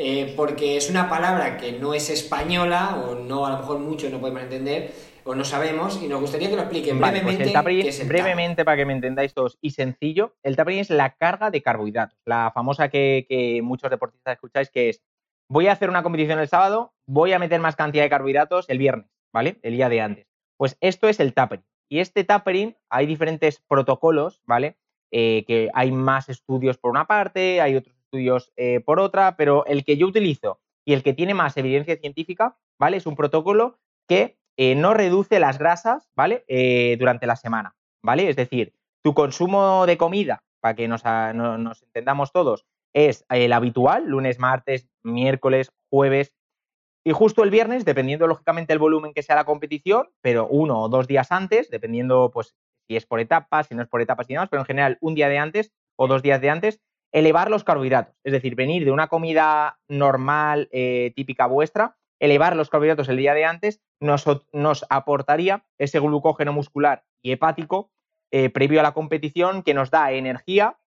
Eh, porque es una palabra que no es española, o no, a lo mejor muchos no podemos entender, o no sabemos, y nos gustaría que lo expliquen pues brevemente. brevemente, para que me entendáis todos, y sencillo, el tapering es la carga de carbohidratos, la famosa que, que muchos deportistas escucháis, que es, voy a hacer una competición el sábado, voy a meter más cantidad de carbohidratos el viernes, ¿vale? El día de antes. Pues esto es el tapering. Y este tapering, hay diferentes protocolos, ¿vale? Eh, que hay más estudios por una parte, hay otros estudios eh, por otra, pero el que yo utilizo y el que tiene más evidencia científica, ¿vale? Es un protocolo que eh, no reduce las grasas, ¿vale? durante la semana, ¿vale? Es decir, tu consumo de comida, para que nos, nos entendamos todos, es el habitual, lunes, martes, miércoles, jueves, y justo el viernes, dependiendo lógicamente el volumen que sea la competición, pero uno o dos días antes, dependiendo pues si es por etapas, si no es por etapas y demás, pero en general un día de antes o dos días de antes, elevar los carbohidratos. Es decir, venir de una comida normal, eh, típica vuestra, elevar los carbohidratos el día de antes, nos, nos aportaría ese glucógeno muscular y hepático eh, previo a la competición que nos da energía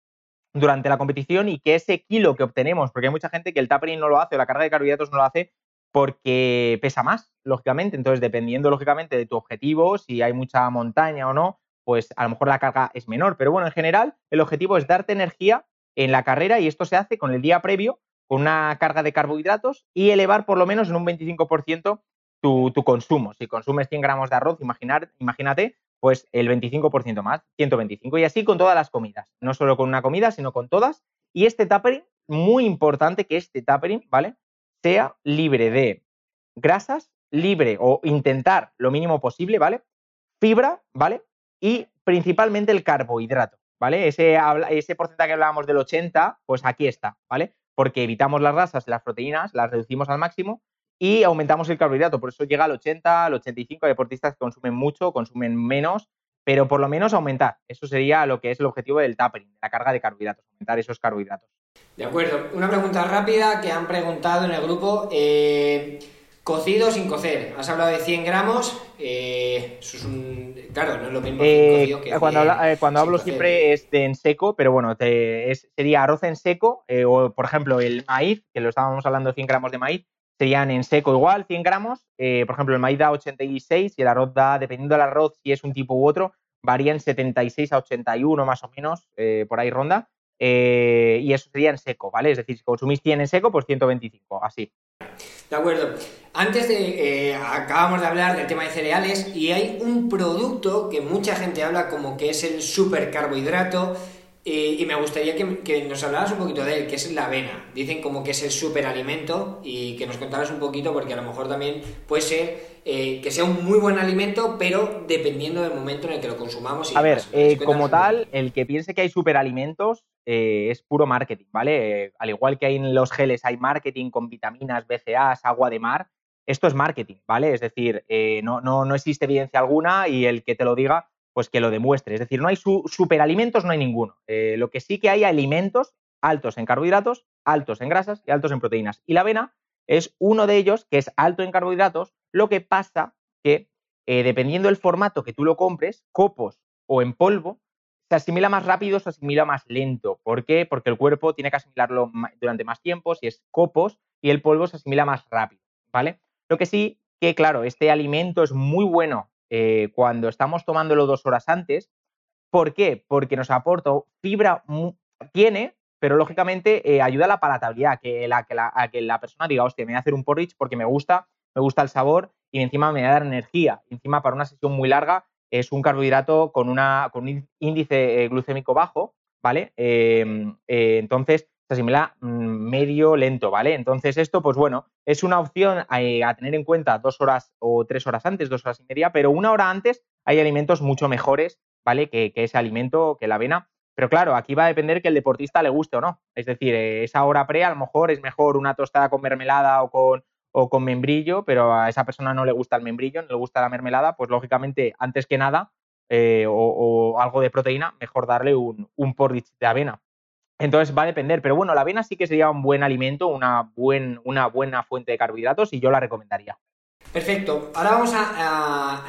durante la competición y que ese kilo que obtenemos, porque hay mucha gente que el tapering no lo hace o la carga de carbohidratos no lo hace porque pesa más, lógicamente. Entonces, dependiendo, lógicamente, de tu objetivo, si hay mucha montaña o no, pues a lo mejor la carga es menor. Pero bueno, en general, el objetivo es darte energía en la carrera y esto se hace con el día previo, con una carga de carbohidratos y elevar por lo menos en un 25% tu, tu, consumo. Si consumes 100 gramos de arroz, imaginar, imagínate, pues el 25% más, 125. Y así con todas las comidas, no solo con una comida, sino con todas. Y este tapering, muy importante que este tapering, ¿vale? sea libre de grasas, libre o intentar lo mínimo posible, ¿vale? Fibra, ¿vale? Y principalmente el carbohidrato, ¿vale? Ese, ese porcentaje que hablábamos del 80, pues aquí está, ¿vale? Porque evitamos las grasas las proteínas, las reducimos al máximo y aumentamos el carbohidrato. Por eso llega al 80, al 85. Hay deportistas que consumen mucho, consumen menos, pero por lo menos aumentar. Eso sería lo que es el objetivo del tapering, la carga de carbohidratos, aumentar esos carbohidratos. De acuerdo. Una pregunta rápida que han preguntado en el grupo. Eh, cocido sin cocer. Has hablado de 100 gramos. Eh, eso es un... Claro, no es lo mismo eh, cocido que Cuando, cuando hablo siempre es de en seco, pero bueno, sería arroz en seco o, por ejemplo, el maíz, que lo estábamos hablando de 100 gramos de maíz, serían en seco igual, 100 gramos. por ejemplo, el maíz da 86 y el arroz da, dependiendo del arroz, si es un tipo u otro, varían 76 a 81 más o menos, por ahí ronda. Eh, y eso sería en seco, ¿vale? Es decir, si consumís 100 en seco, pues 125, así. De acuerdo. Antes de. Eh, acabamos de hablar del tema de cereales y hay un producto que mucha gente habla como que es el supercarbohidrato y me gustaría que, nos hablaras un poquito de él, que es la avena. Dicen como que es el superalimento y que nos contaras un poquito, porque a lo mejor también puede ser eh, que sea un muy buen alimento, pero dependiendo del momento en el que lo consumamos. a ver, eh, como tal, el que piense que hay superalimentos eh, es puro marketing, ¿vale? al igual que hay en los geles hay marketing con vitaminas, BCAAs, agua de mar, esto es marketing, ¿vale? Es decir, no, no, no existe evidencia alguna y el que te lo diga pues que lo demuestre. Es decir, no hay superalimentos, no hay ninguno. Eh, lo que sí que hay alimentos altos en carbohidratos, altos en grasas y altos en proteínas. Y la avena es uno de ellos que es alto en carbohidratos. Lo que pasa que eh, dependiendo del formato que tú lo compres, copos o en polvo, se asimila más rápido, se asimila más lento. ¿Por qué? Porque el cuerpo tiene que asimilarlo durante más tiempo, si es copos, y el polvo se asimila más rápido, ¿vale? Lo que sí que, claro, este alimento es muy bueno eh, cuando estamos tomándolo dos horas antes. ¿Por qué? Porque nos aporta fibra, tiene, pero lógicamente eh, ayuda a la palatabilidad, que la, que la, a que la persona diga, hostia, me voy a hacer un porridge porque me gusta, me gusta el sabor y encima me va a dar energía. Encima, para una sesión muy larga, es un carbohidrato con, una, con un índice eh, glucémico bajo, ¿vale? Em, entonces, asimila mm, medio lento, ¿vale? Entonces esto, pues bueno, es una opción eh, a, tener en cuenta dos horas o tres horas antes, dos horas y media, pero una hora antes hay alimentos mucho mejores, ¿vale? Que, ese alimento, que la avena. Pero claro, aquí va a depender que el deportista le guste o no. Es decir, eh, esa hora pre a lo mejor es mejor una tostada con mermelada o con, o con membrillo, pero a esa persona no le gusta el membrillo, no le gusta la mermelada, pues lógicamente, antes que nada, eh, o, algo de proteína, mejor darle un, un porridge de avena. Entonces va a depender, pero bueno, la avena sí que sería un buen alimento, una, buen, una buena fuente de carbohidratos y yo la recomendaría. Perfecto. Ahora vamos a,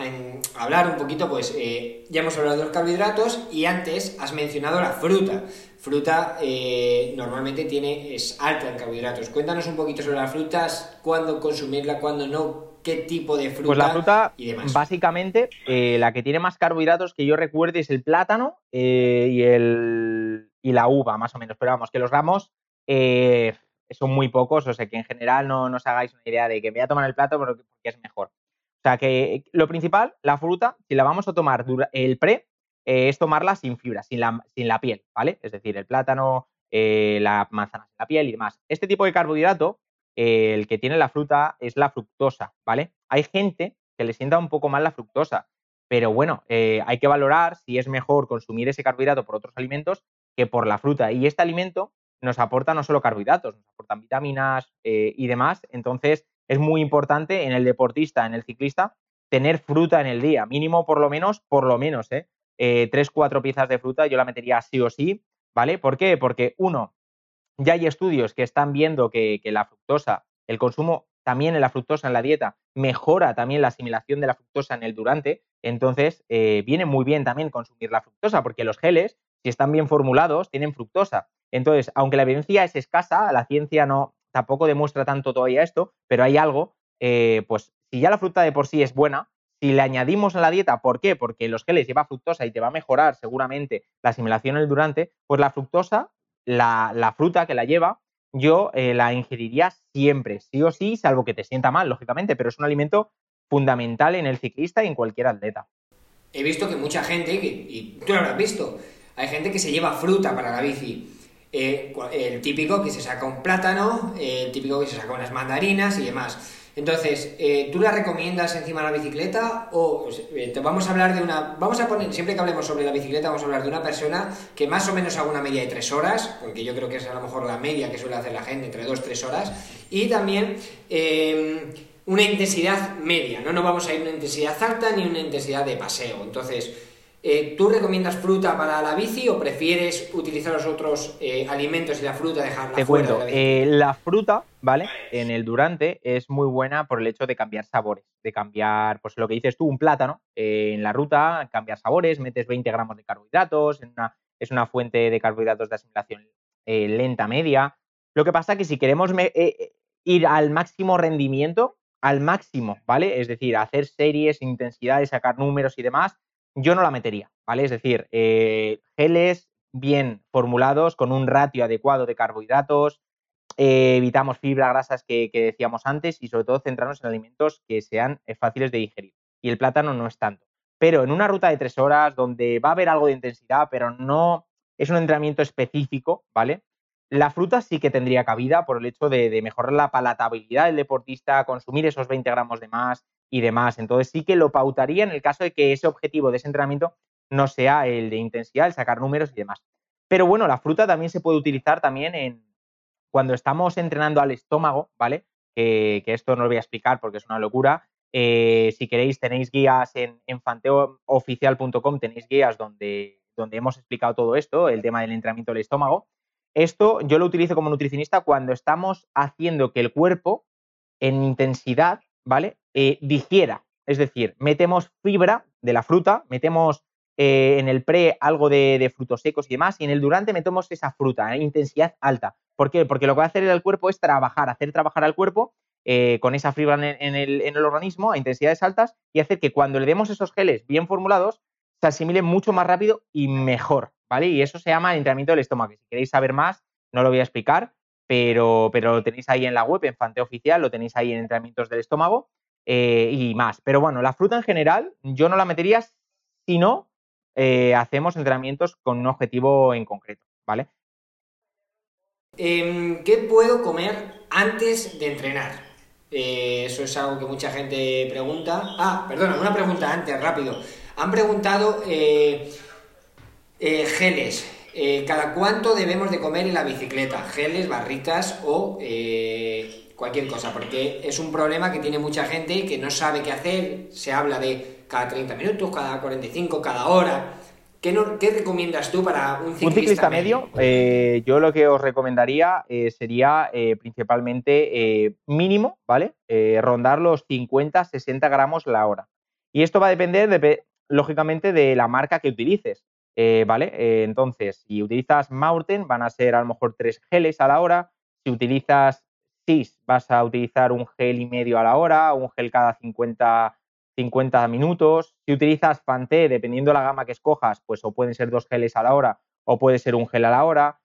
hablar un poquito, pues eh, ya hemos hablado de los carbohidratos y antes has mencionado la fruta. Fruta eh, normalmente tiene, es alta en carbohidratos. Cuéntanos un poquito sobre las frutas, cuándo consumirla, cuándo no, qué tipo de fruta. Pues la fruta, básicamente, eh, la que tiene más carbohidratos que yo recuerde es el plátano y, el, y la uva, más o menos. Pero vamos, que los gramos son muy pocos, o sea que en general no, os hagáis una idea de que voy a tomar el plato porque, es mejor. O sea que lo principal, la fruta, si la vamos a tomar el pre, eh, es tomarla sin fibra, sin la, sin la piel, ¿vale? Es decir, el plátano, eh, la manzana la piel y demás. Este tipo de carbohidrato, eh, el que tiene la fruta, es la fructosa, ¿vale? Hay gente que le sienta un poco mal la fructosa, pero bueno, hay que valorar si es mejor consumir ese carbohidrato por otros alimentos que por la fruta. Y este alimento nos aporta no solo carbohidratos, nos aportan vitaminas eh, y demás. Entonces, es muy importante en el deportista, en el ciclista, tener fruta en el día, mínimo por lo menos, por lo menos, ¿eh? eh tres, cuatro piezas de fruta, yo la metería sí o sí, ¿vale? ¿Por qué? Porque uno, ya hay estudios que están viendo que, la fructosa, el consumo también en la fructosa en la dieta, mejora también la asimilación de la fructosa en el durante, entonces eh, viene muy bien también consumir la fructosa, porque los geles, si están bien formulados, tienen fructosa. Entonces, aunque la evidencia es escasa, la ciencia no tampoco demuestra tanto todavía esto, pero hay algo, eh, pues si ya la fruta de por sí es buena, si le añadimos a la dieta, ¿por qué? Porque los geles lleva fructosa y te va a mejorar seguramente la asimilación el durante, pues la fructosa, la, fruta que la lleva, yo eh, la ingeriría siempre, sí o sí, salvo que te sienta mal, lógicamente, pero es un alimento fundamental en el ciclista y en cualquier atleta. He visto que mucha gente, y tú lo habrás visto, hay gente que se lleva fruta para la bici. Eh, el típico que se saca un plátano, el típico que se saca unas mandarinas y demás. Entonces, eh, ¿tú la recomiendas encima de la bicicleta o eh, te vamos a hablar de una... Vamos a poner, siempre que hablemos sobre la bicicleta, vamos a hablar de una persona que más o menos haga una media de tres horas, porque yo creo que es a lo mejor la media que suele hacer la gente, entre dos, tres horas, y también em, una intensidad media, ¿no? No vamos a ir a una intensidad alta ni una intensidad de paseo. Entonces, eh, ¿Tú recomiendas fruta para la bici o prefieres utilizar los otros eh, alimentos y la fruta dejarla Te fuera cuento, eh, la fruta, ¿vale? En el durante es muy buena por el hecho de cambiar sabores, de cambiar, pues lo que dices tú, un plátano en la ruta, cambiar sabores, metes 20 gramos de carbohidratos, es una fuente de carbohidratos de asimilación lenta media. Lo que pasa es que si queremos ir al máximo rendimiento, al máximo, ¿vale? Es decir, hacer series, intensidades, sacar números y demás, yo no la metería, ¿vale? Es decir, eh, geles bien formulados, con un ratio adecuado de carbohidratos, eh, evitamos fibra, grasas que, decíamos antes y sobre todo centrarnos en alimentos que sean eh, fáciles de digerir. Y el plátano no es tanto. Pero en una ruta de tres horas donde va a haber algo de intensidad, pero no es un entrenamiento específico, ¿vale? La fruta sí que tendría cabida por el hecho de, mejorar la palatabilidad del deportista, consumir esos 20 gramos de más y demás. Entonces sí que lo pautaría en el caso de que ese objetivo de ese entrenamiento no sea el de intensidad, el sacar números y demás. Pero bueno, la fruta también se puede utilizar también en cuando estamos entrenando al estómago, ¿vale? que esto no lo voy a explicar porque es una locura. Eh, si queréis, tenéis guías en, en fanteooficial.com, tenéis guías donde, donde hemos explicado todo esto, el tema del entrenamiento del estómago. Esto yo lo utilizo como nutricionista cuando estamos haciendo que el cuerpo en intensidad, ¿vale? Eh, digiera. Es decir, metemos fibra de la fruta, metemos eh, en el pre algo de, frutos secos y demás, y en el durante metemos esa fruta ¿eh? intensidad alta. ¿Por qué? Porque lo que va a hacer el cuerpo es trabajar, hacer trabajar al cuerpo con esa fibra en, el, organismo a intensidades altas y hacer que cuando le demos esos geles bien formulados, se asimilen mucho más rápido y mejor. Y eso se llama el entrenamiento del estómago. Si queréis saber más, no lo voy a explicar, pero, pero lo tenéis ahí en la web, en Fante Oficial, lo tenéis ahí en entrenamientos del estómago eh, y más. Pero bueno, la fruta en general, yo no la metería si no eh, hacemos entrenamientos con un objetivo en concreto, ¿vale? Em, ¿Qué puedo comer antes de entrenar? Eh, eso es algo que mucha gente pregunta. Ah, perdona, una pregunta antes, rápido. Han preguntado geles. ¿Cada cuánto debemos de comer en la bicicleta? Geles, barritas o cualquier cosa, porque es un problema que tiene mucha gente que no sabe qué hacer. Se habla de cada 30 minutos, cada 45, cada hora. ¿Qué, recomiendas tú para un ciclista, un ciclista medio? Eh, yo lo que os recomendaría eh, sería eh, principalmente mínimo, ¿vale? rondar los 50-60 gramos la hora. Y esto va a depender, lógicamente, de la marca que utilices, ¿vale? entonces, si utilizas Mountain, van a ser a lo mejor 3 geles a la hora. Si utilizas SIS, vas a utilizar un gel y medio a la hora, un gel cada 50 50 minutos. Si utilizas Panté, dependiendo de la gama que escojas, pues o pueden ser dos geles a la hora o puede ser un gel a la hora.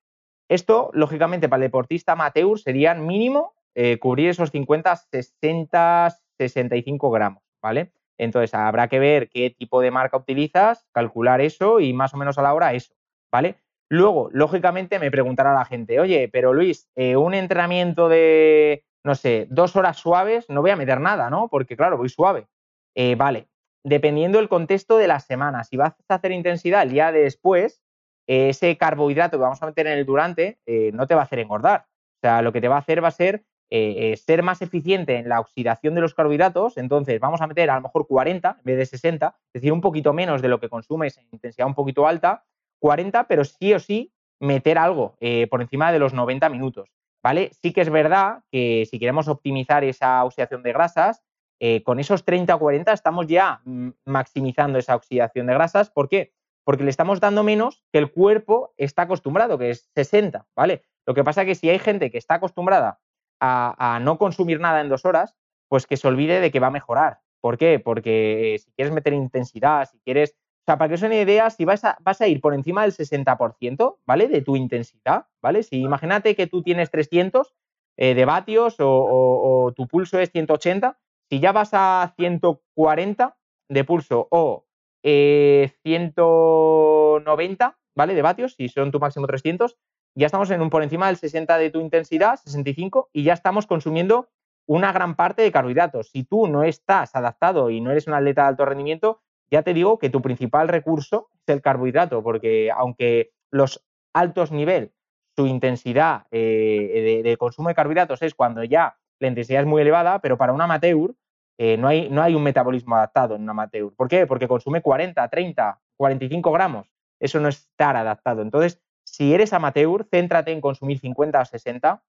Esto, lógicamente, para el deportista amateur serían mínimo eh, cubrir esos 50, 60, 65 gramos, ¿vale? Entonces, habrá que ver qué tipo de marca utilizas, calcular eso y más o menos a la hora eso, ¿vale? Luego, lógicamente, me preguntará la gente, oye, pero Luis, eh, un entrenamiento de, no sé, dos horas suaves, no voy a meter nada, ¿no? Porque, claro, voy suave. Eh, vale, dependiendo del contexto de la semana, si vas a hacer intensidad el día después, eh, ese carbohidrato que vamos a meter en el durante no te va a hacer engordar. O sea, lo que te va a hacer va a ser ser más eficiente en la oxidación de los carbohidratos. Entonces, vamos a meter a lo mejor 40 en vez de 60, es decir, un poquito menos de lo que consumes en intensidad un poquito alta, 40, pero sí o sí meter algo por encima de los 90 minutos. ¿Vale? Sí que es verdad que si queremos optimizar esa oxidación de grasas, eh, con esos 30 o 40 estamos ya mm, maximizando esa oxidación de grasas. ¿Por qué? Porque le estamos dando menos que el cuerpo está acostumbrado, que es 60, ¿vale? Lo que pasa es que si hay gente que está acostumbrada a, no consumir nada en dos horas, pues que se olvide de que va a mejorar. ¿Por qué? Porque eh, si quieres meter intensidad, si quieres... Sea, para que os una idea, si vas a, vas a ir por encima del 60%, ¿vale? De tu intensidad, ¿vale? Si imagínate que tú tienes 300 eh, de vatios o, tu pulso es 180, si ya vas a 140 de pulso o 190, eh, ¿vale? De vatios, si son tu máximo 300, ya estamos en un por encima del 60 de tu intensidad, 65, y ya estamos consumiendo una gran parte de carbohidratos. Si tú no estás adaptado y no eres un atleta de alto rendimiento, ya te digo que tu principal recurso es el carbohidrato, porque aunque los altos niveles, su intensidad eh, de, consumo de carbohidratos es cuando ya la intensidad es muy elevada, pero para un amateur eh, no, hay, no hay un metabolismo adaptado en un amateur. ¿Por qué? Porque consume 40, 30, 45 gramos. Eso no es estar adaptado. Entonces, si eres amateur, céntrate en consumir 50 o 60,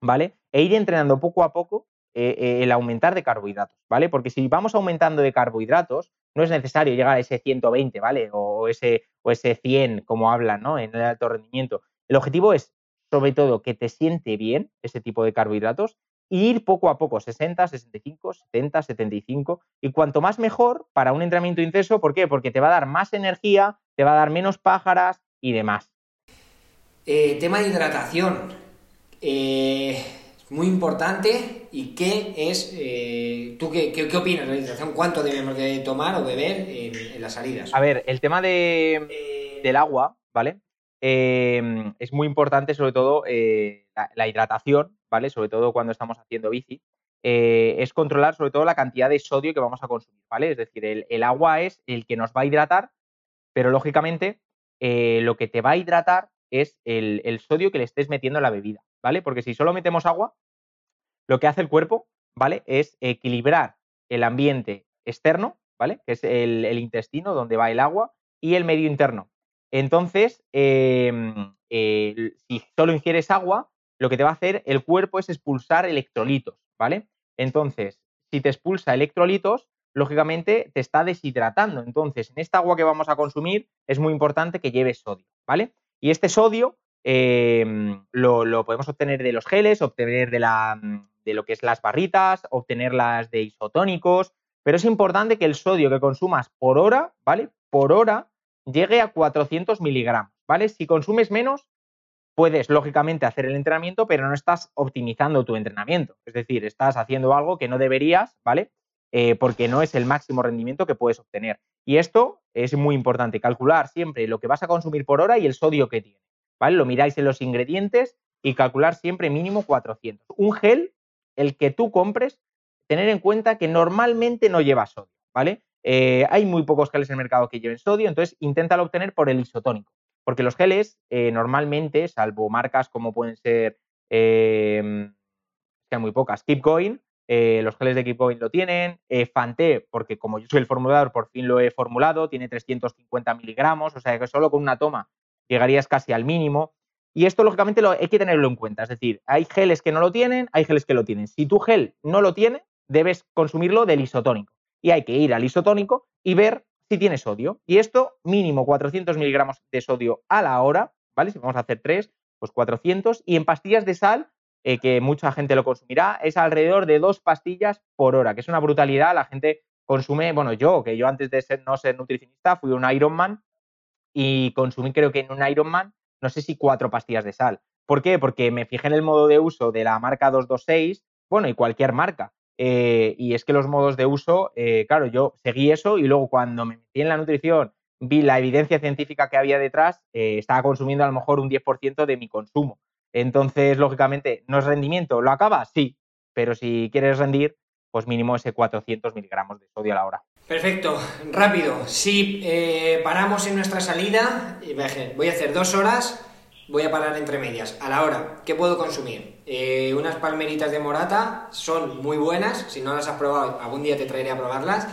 ¿vale? E ir entrenando poco a poco eh, eh, el aumentar de carbohidratos, ¿vale? Porque si vamos aumentando de carbohidratos, no es necesario llegar a ese 120, ¿vale? O ese, o ese 100, como hablan, ¿no? En el alto rendimiento. El objetivo es, sobre todo, que te siente bien ese tipo de carbohidratos ir poco a poco, 60, 65, 70, 75. Y cuanto más mejor para un entrenamiento intenso, ¿por qué? Porque te va a dar más energía, te va a dar menos pájaras y demás. Eh, tema de hidratación. Eh, muy importante. ¿Y qué es? Eh, ¿Tú qué, opinas de la hidratación? ¿Cuánto debemos de tomar o beber en, las salidas? A ver, el tema de, del agua, ¿vale? es muy importante, sobre todo, la hidratación, ¿vale? Sobre todo cuando estamos haciendo bici, eh, es controlar sobre todo la cantidad de sodio que vamos a consumir, ¿vale? Es decir, el, agua es el que nos va a hidratar, pero lógicamente eh, lo que te va a hidratar es el, sodio que le estés metiendo en la bebida, ¿vale? Porque si solo metemos agua, lo que hace el cuerpo, ¿vale? Es equilibrar el ambiente externo, ¿vale? Que es el, intestino donde va el agua y el medio interno. Entonces, em, si solo ingieres agua, lo que te va a hacer el cuerpo es expulsar electrolitos, ¿vale? Entonces, si te expulsa electrolitos, lógicamente te está deshidratando. Entonces, en esta agua que vamos a consumir es muy importante que lleve sodio, ¿vale? Y este sodio em, lo, podemos obtener de los geles, obtener de, la, de lo que es las barritas, obtenerlas de isotónicos, pero es importante que el sodio que consumas por hora, ¿vale? Por hora llegue a 400 miligramos, ¿vale? Si consumes menos, puedes, lógicamente, hacer el entrenamiento, pero no estás optimizando tu entrenamiento. Es decir, estás haciendo algo que no deberías, ¿vale? Eh, porque no es el máximo rendimiento que puedes obtener. Y esto es muy importante, calcular siempre lo que vas a consumir por hora y el sodio que tiene, ¿vale? Lo miráis en los ingredientes y calcular siempre mínimo 400. Un gel, el que tú compres, tener en cuenta que normalmente no lleva sodio, ¿vale? Eh, hay muy pocos geles en el mercado que lleven sodio, entonces inténtalo obtener por el isotónico. Porque los geles, eh, normalmente, salvo marcas como pueden ser, eh, hay muy pocas, Keep Going, eh, los geles de Keep lo tienen, Fante, porque como yo soy el formulador, por fin lo he formulado, tiene 350 miligramos, o sea que solo con una toma llegarías casi al mínimo. Y esto, lógicamente, lo, hay que tenerlo en cuenta. Es decir, hay geles que no lo tienen, hay geles que lo tienen. Si tu gel no lo tiene, debes consumirlo del isotónico. Y hay que ir al isotónico y ver si tiene sodio. Y esto, mínimo 400 miligramos de sodio a la hora, ¿vale? Si vamos a hacer tres, pues 400. Y en pastillas de sal, eh, que mucha gente lo consumirá, es alrededor de dos pastillas por hora, que es una brutalidad. La gente consume, bueno, yo, que yo antes de ser, no ser nutricionista, fui un Ironman y consumí creo que en un Ironman, no sé si cuatro pastillas de sal. ¿Por qué? Porque me fijé en el modo de uso de la marca 226, bueno, y cualquier marca. Eh, y es que los modos de uso, eh, claro, yo seguí eso y luego cuando me metí en la nutrición, vi la evidencia científica que había detrás, estaba consumiendo a lo mejor un 10% de mi consumo. Entonces, lógicamente, ¿no es rendimiento? ¿Lo acaba? Sí, pero si quieres rendir, pues mínimo ese 400 miligramos de sodio a la hora. Perfecto, rápido. Si eh, paramos en nuestra salida, voy a hacer dos horas, voy a parar entre medias. A la hora, ¿qué puedo consumir? Eh, unas palmeritas de morata son muy buenas, si no las has probado, algún día te traeré a probarlas,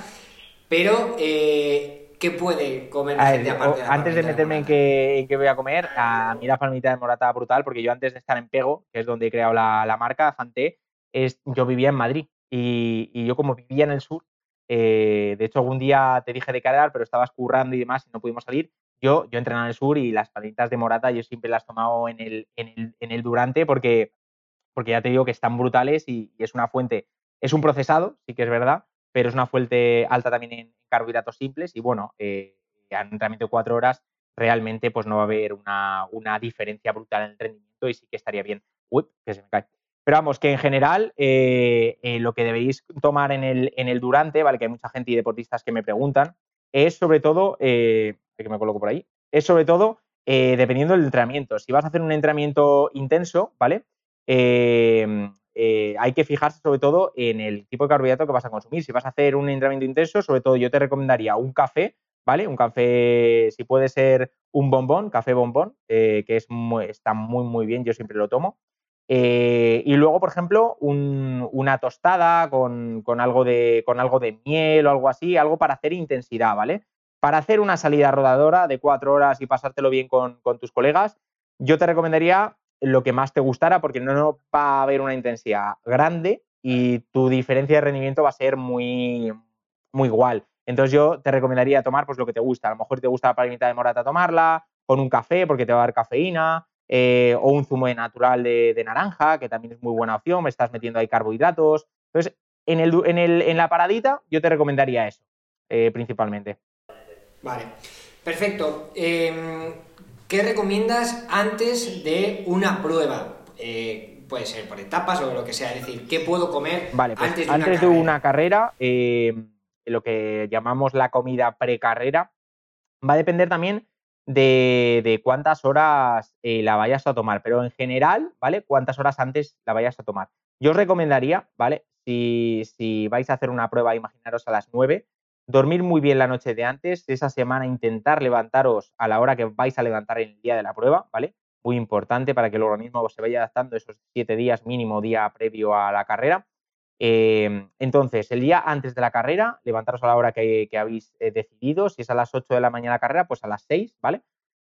pero eh, ¿Qué puede comer gente aparte de Antes de meterme en qué, voy a comer, a mí la palmita de morata brutal, porque yo antes de estar en Pego, que es donde he creado la, marca, Fanté, es, yo vivía en Madrid y, yo como vivía en el sur, eh, de hecho algún día te dije de quedar, pero estabas currando y demás y no pudimos salir, yo, yo entrenaba en el sur y las palmitas de morata yo siempre las he tomado en el, en el, durante porque, porque ya te digo que están brutales y, es una fuente, es un procesado, sí que es verdad, pero es una fuente alta también en carbohidratos simples y bueno, eh, en entrenamiento de cuatro horas realmente pues no va a haber una, diferencia brutal en el rendimiento y sí que estaría bien. Uy, que se me cae. Pero vamos, que en general eh, eh, lo que debéis tomar en el, en el durante, ¿vale? Que hay mucha gente y deportistas que me preguntan, es sobre todo, que me coloco por ahí, es sobre todo dependiendo del entrenamiento. Si vas a hacer un entrenamiento intenso, ¿vale? Eh, hay que fijarse sobre todo en el tipo de carbohidrato que vas a consumir. Si vas a hacer un entrenamiento intenso, sobre todo yo te recomendaría un café, ¿vale? Un café, si puede ser un bombón, café bombón, eh, que es está muy, muy bien, yo siempre lo tomo. Eh, y luego, por ejemplo, una tostada con, algo de, con algo de miel o algo así, algo para hacer intensidad, ¿vale? Para hacer una salida rodadora de cuatro horas y pasártelo bien con, con tus colegas, yo te recomendaría lo que más te gustara, porque no, va a haber una intensidad grande y tu diferencia de rendimiento va a ser muy, muy igual. Entonces yo te recomendaría tomar pues lo que te gusta. A lo mejor te gusta la palmita de morata tomarla, con un café porque te va a dar cafeína, eh, o un zumo natural de, naranja, que también es muy buena opción, me estás metiendo ahí carbohidratos. Entonces, en, el, en, el, en la paradita yo te recomendaría eso, eh, principalmente. Vale, perfecto. Em, ¿Qué recomiendas antes de una prueba? Eh, puede ser por etapas o lo que sea, es decir, ¿qué puedo comer pues antes, de, antes de una carrera? Lo que llamamos la comida precarrera va a depender también de, cuántas horas eh, la vayas a tomar, pero en general, ¿vale? Cuántas horas antes la vayas a tomar. Yo os recomendaría, ¿vale? Si, si vais a hacer una prueba, imaginaros a las 9, dormir muy bien la noche de antes, esa semana intentar levantaros a la hora que vais a levantar el día de la prueba, ¿vale? Muy importante para que el organismo se vaya adaptando esos siete días mínimo día previo a la carrera. Em, entonces, el día antes de la carrera, levantaros a la hora que, habéis eh, decidido. Si es a las 8 de la mañana la carrera, pues a las 6, ¿vale?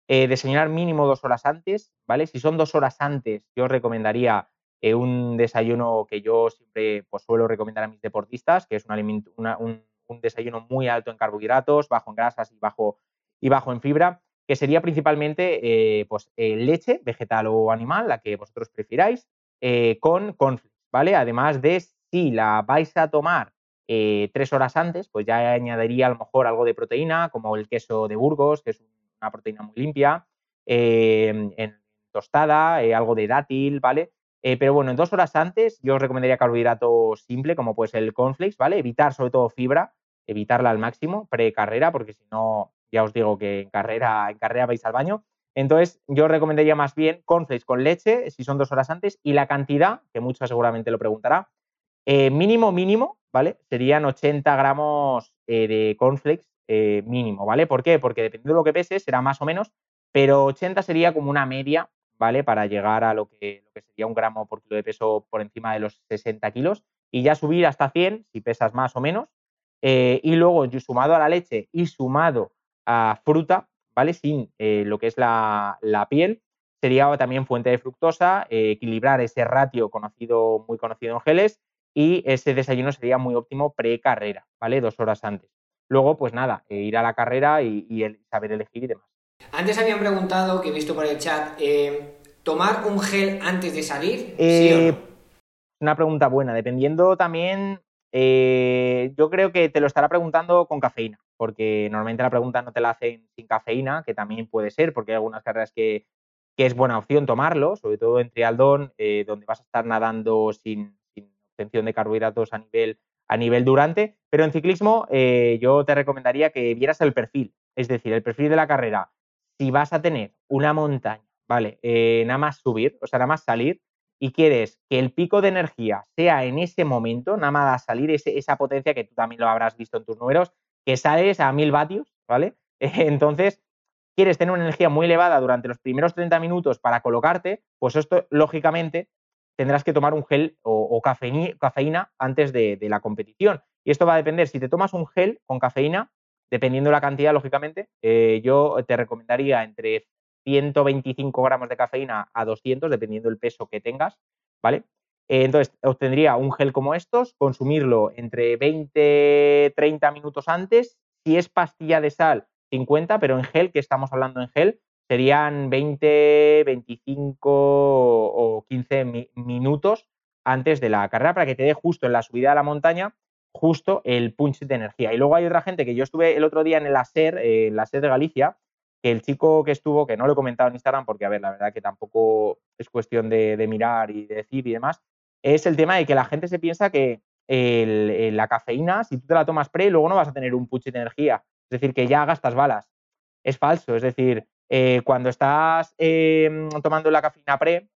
Eh, desayunar mínimo dos horas antes, ¿vale? Si son dos horas antes, yo os recomendaría eh, un desayuno que yo siempre pues, suelo recomendar a mis deportistas, que es un, desayuno muy alto en carbohidratos, bajo en grasas y bajo, y bajo en fibra, que sería principalmente eh, pues, leche, vegetal o animal, la que vosotros prefiráis, con cornflakes, ¿vale? Además de si la vais a tomar tres horas antes, pues ya añadiría a lo mejor algo de proteína, como el queso de Burgos, que es una proteína muy limpia, en tostada, algo de dátil, ¿vale? pero bueno, en dos horas antes yo os recomendaría carbohidrato simple, como pues el cornflakes, ¿vale? Evitar sobre todo fibra, evitarla al máximo pre-carrera, porque si no, ya os digo que en carrera, en carrera vais al baño. Entonces, yo recomendaría más bien cornflakes con leche, si son dos horas antes, y la cantidad, que mucho seguramente lo preguntará, eh, mínimo, mínimo, ¿vale? Serían 80 gramos eh, de cornflakes eh, mínimo, ¿vale? ¿Por qué? Porque dependiendo de lo que pese, será más o menos, pero 80 sería como una media, ¿vale? Para llegar a lo que, sería un gramo por kilo de peso por encima de los 60 kilos y ya subir hasta 100 si pesas más o menos. Y luego sumado a la leche y sumado a fruta, ¿vale? Sin lo que es la, piel, sería también fuente de fructosa, equilibrar ese ratio conocido, muy conocido en geles, y ese desayuno sería muy óptimo pre-carrera, ¿vale? Dos horas antes. Luego, pues nada, ir a la carrera y, saber elegir y demás. Antes habían preguntado, que he visto por el chat, ¿tomar un gel antes de salir? ¿Sí o no? Una pregunta buena, dependiendo también, yo creo que te lo estará preguntando con cafeína porque normalmente la pregunta no te la hacen sin cafeína, que también puede ser, porque hay algunas carreras que, es buena opción tomarlo, sobre todo en trialdón, eh, donde vas a estar nadando sin, de carbohidratos a nivel, a nivel durante, pero en ciclismo eh, yo te recomendaría que vieras el perfil, es decir, el perfil de la carrera. Si vas a tener una montaña, ¿vale? Eh, nada más subir, o sea, nada más salir, y quieres que el pico de energía sea en ese momento, nada más salir esa potencia que tú también lo habrás visto en tus números, que sales a 1000 vatios, ¿vale? (laughs) Entonces, quieres tener una energía muy elevada durante los primeros 30 minutos para colocarte, pues esto, lógicamente, tendrás que tomar un gel o, cafeína, antes de, la competición. Y esto va a depender, si te tomas un gel con cafeína, dependiendo de la cantidad, lógicamente, eh, yo te recomendaría entre 125 gramos de cafeína a 200, dependiendo del peso que tengas, ¿vale? Eh, entonces, obtendría un gel como estos, consumirlo entre 20, 30 minutos antes. Si es pastilla de sal, 50, pero en gel, que estamos hablando en gel, serían 20, 25 o 15 minutos antes de la carrera para que te dé justo en la subida a la montaña, justo el punch de energía. Y luego hay otra gente que yo estuve el otro día en el ASER, eh, en la SER de Galicia, que el chico que estuvo, que no lo he comentado en Instagram, porque a ver, la verdad que tampoco es cuestión de, mirar y de decir y demás, es el tema de que la gente se piensa que la cafeína, si tú te la tomas pre, luego no vas a tener un puche de energía. Es decir, que ya gastas balas. Es falso. Es decir, eh, cuando estás em, tomando la cafeína pre,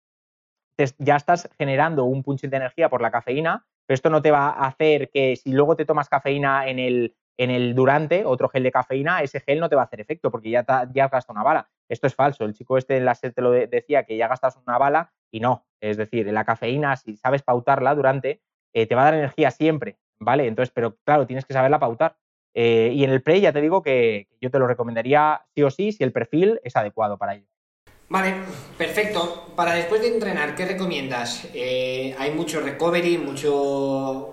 ya estás generando un punch de energía por la cafeína, pero esto no te va a hacer que si luego te tomas cafeína en el, en el durante, otro gel de cafeína, ese gel no te va a hacer efecto porque ya, ya has gastado una bala. Esto es falso. El chico este en la SED te lo decía que ya gastas una bala y no. Es decir, la cafeína, si sabes pautarla durante, eh, te va a dar energía siempre, ¿vale? Entonces, pero claro, tienes que saberla pautar. Eh, y en el pre ya te digo que, yo te lo recomendaría sí o sí si el perfil es adecuado para ello. Vale, perfecto. Para después de entrenar, ¿qué recomiendas? Eh, hay mucho recovery, mucho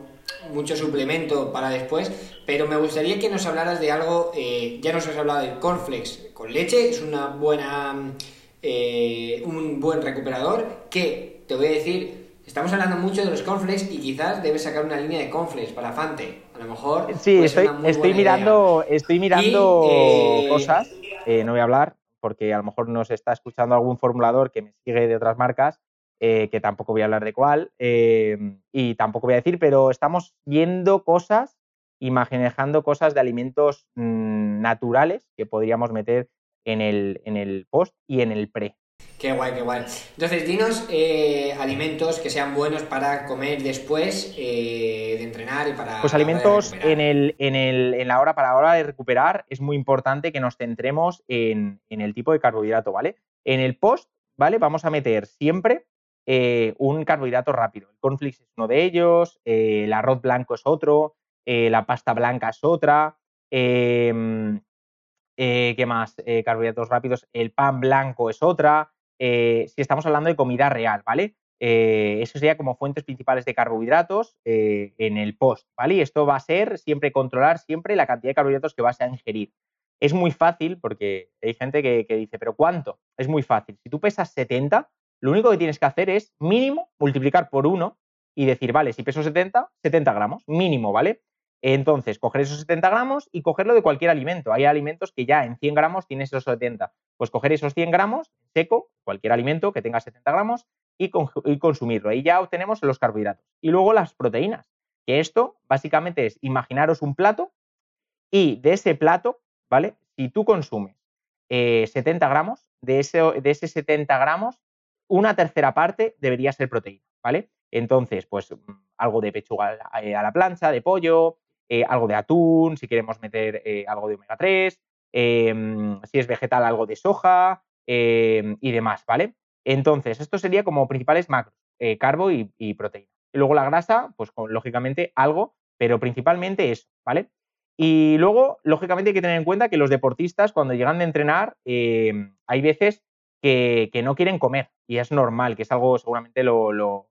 mucho suplemento para después, pero me gustaría que nos hablaras de algo, eh, ya nos has hablado del cornflakes con leche, es una buena, un buen recuperador, que te voy a decir, estamos hablando mucho de los cornflakes y quizás debes sacar una línea de cornflakes para Fante, lo mejor. Sí, estoy, estoy mirando, estoy mirando eh, cosas, no voy a hablar porque a lo mejor nos está escuchando algún formulador que me sigue de otras marcas eh, que tampoco voy a hablar de cuál, em, y tampoco voy a decir, pero estamos viendo cosas y manejando cosas de alimentos mm, naturales que podríamos meter en el, en el post y en el pre. Qué guay, qué guay. Entonces, dinos eh, alimentos que sean buenos para comer después eh, de entrenar y para. Pues alimentos en, el, en, el, en la hora, para la hora de recuperar, es muy importante que nos centremos en, en el tipo de carbohidrato, ¿vale? En el post, ¿vale? Vamos a meter siempre eh, un carbohidrato rápido. El cornflakes es uno de ellos, el arroz blanco es otro, la pasta blanca es otra. Em, ¿Qué más? carbohidratos rápidos. El pan blanco es otra. si estamos hablando de comida real, ¿vale? eso sería como fuentes principales de carbohidratos en el post, ¿vale? Y esto va a ser siempre controlar siempre la cantidad de carbohidratos que vas a ingerir. Es muy fácil porque hay gente que, que dice, ¿pero cuánto? Es muy fácil. Si tú pesas 70, lo único que tienes que hacer es mínimo multiplicar por 1 y decir, vale, si peso 70, 70 gramos, mínimo, ¿vale? Entonces, coger esos 70 gramos y cogerlo de cualquier alimento. Hay alimentos que ya en 100 gramos tienes esos 70. Pues coger esos 100 gramos seco, cualquier alimento que tenga 70 gramos, y, y consumirlo. Ahí ya obtenemos los carbohidratos. Y luego las proteínas, que esto básicamente es imaginaros un plato y de ese plato, ¿vale? Si tú consumes 70 eh, gramos, de ese, de ese 70 gramos, una tercera parte debería ser proteína, ¿vale? Entonces, pues mm, algo de pechuga eh, a la plancha, de pollo, eh, algo de atún, si queremos meter eh, algo de omega 3, em, si es vegetal, algo de soja em, y demás, ¿vale? Entonces, esto sería como principales macros, carbo y, proteína. Y luego la grasa, pues lógicamente algo, pero principalmente eso, ¿vale? Y luego, lógicamente, hay que tener en cuenta que los deportistas, cuando llegan de entrenar, em, hay veces que, no quieren comer y es normal, que es algo seguramente lo,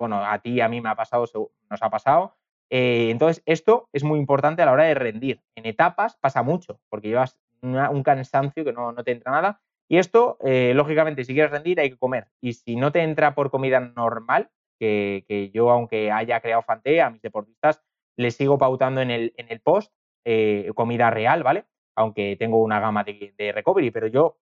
bueno, a ti a mí me ha pasado, nos ha pasado. Eh, entonces, esto es muy importante a la hora de rendir. En etapas pasa mucho, porque llevas un cansancio que no, te entra nada. Y esto, eh, lógicamente, si quieres rendir hay que comer. Y si no te entra por comida normal, que, yo, aunque haya creado Fante, a mis deportistas les sigo pautando en el, post eh, comida real, ¿vale? Aunque tengo una gama de, recovery, pero yo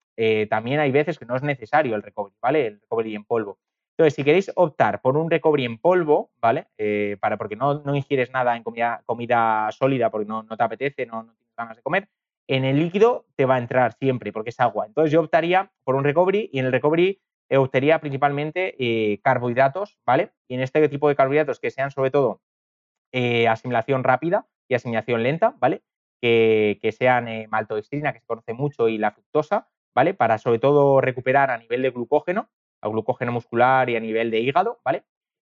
también hay veces que no es necesario el recovery, ¿vale? El recovery en polvo. Entonces, si queréis optar por un recovery en polvo, ¿vale? Eh, para, porque no, ingieres nada en comida, comida sólida porque no, no te apetece, no, no, tienes ganas de comer, en el líquido te va a entrar siempre porque es agua. Entonces, yo optaría por un recovery y en el recovery optaría principalmente carbohidratos, ¿vale? Y en este tipo de carbohidratos que sean sobre todo asimilación rápida, y asimilación lenta, ¿vale? Que, sean eh, maltodextrina, que se conoce mucho, y la fructosa, ¿vale? Para sobre todo recuperar a nivel de glucógeno, a glucógeno muscular y a nivel de hígado, ¿vale?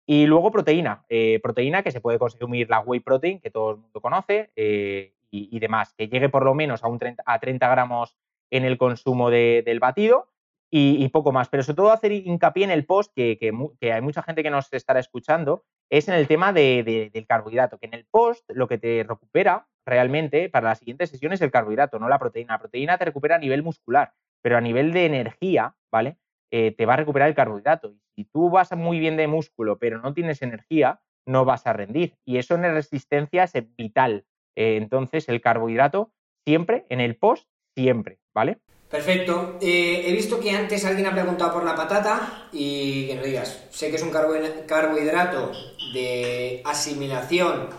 Y luego proteína, eh, proteína que se puede consumir la whey protein, que todo el mundo conoce, eh, y, demás, que llegue por lo menos a, un 30, a 30 gramos en el consumo del batido y, poco más. Pero sobre todo hacer hincapié en el post, que, hay mucha gente que nos estará escuchando, es en el tema del carbohidrato, que en el post lo que te recupera realmente para la siguiente sesión es el carbohidrato, no la proteína. La proteína te recupera a nivel muscular, pero a nivel de energía, ¿vale? Eh, te va a recuperar el carbohidrato. Y si tú vas muy bien de músculo, pero no tienes energía, no vas a rendir. Y eso en resistencia es vital. Eh, entonces, el carbohidrato siempre, en el post, siempre, ¿vale? Perfecto. Eh, he visto que antes alguien ha preguntado por la patata y que no digas, sé que es un carbohidrato de asimilación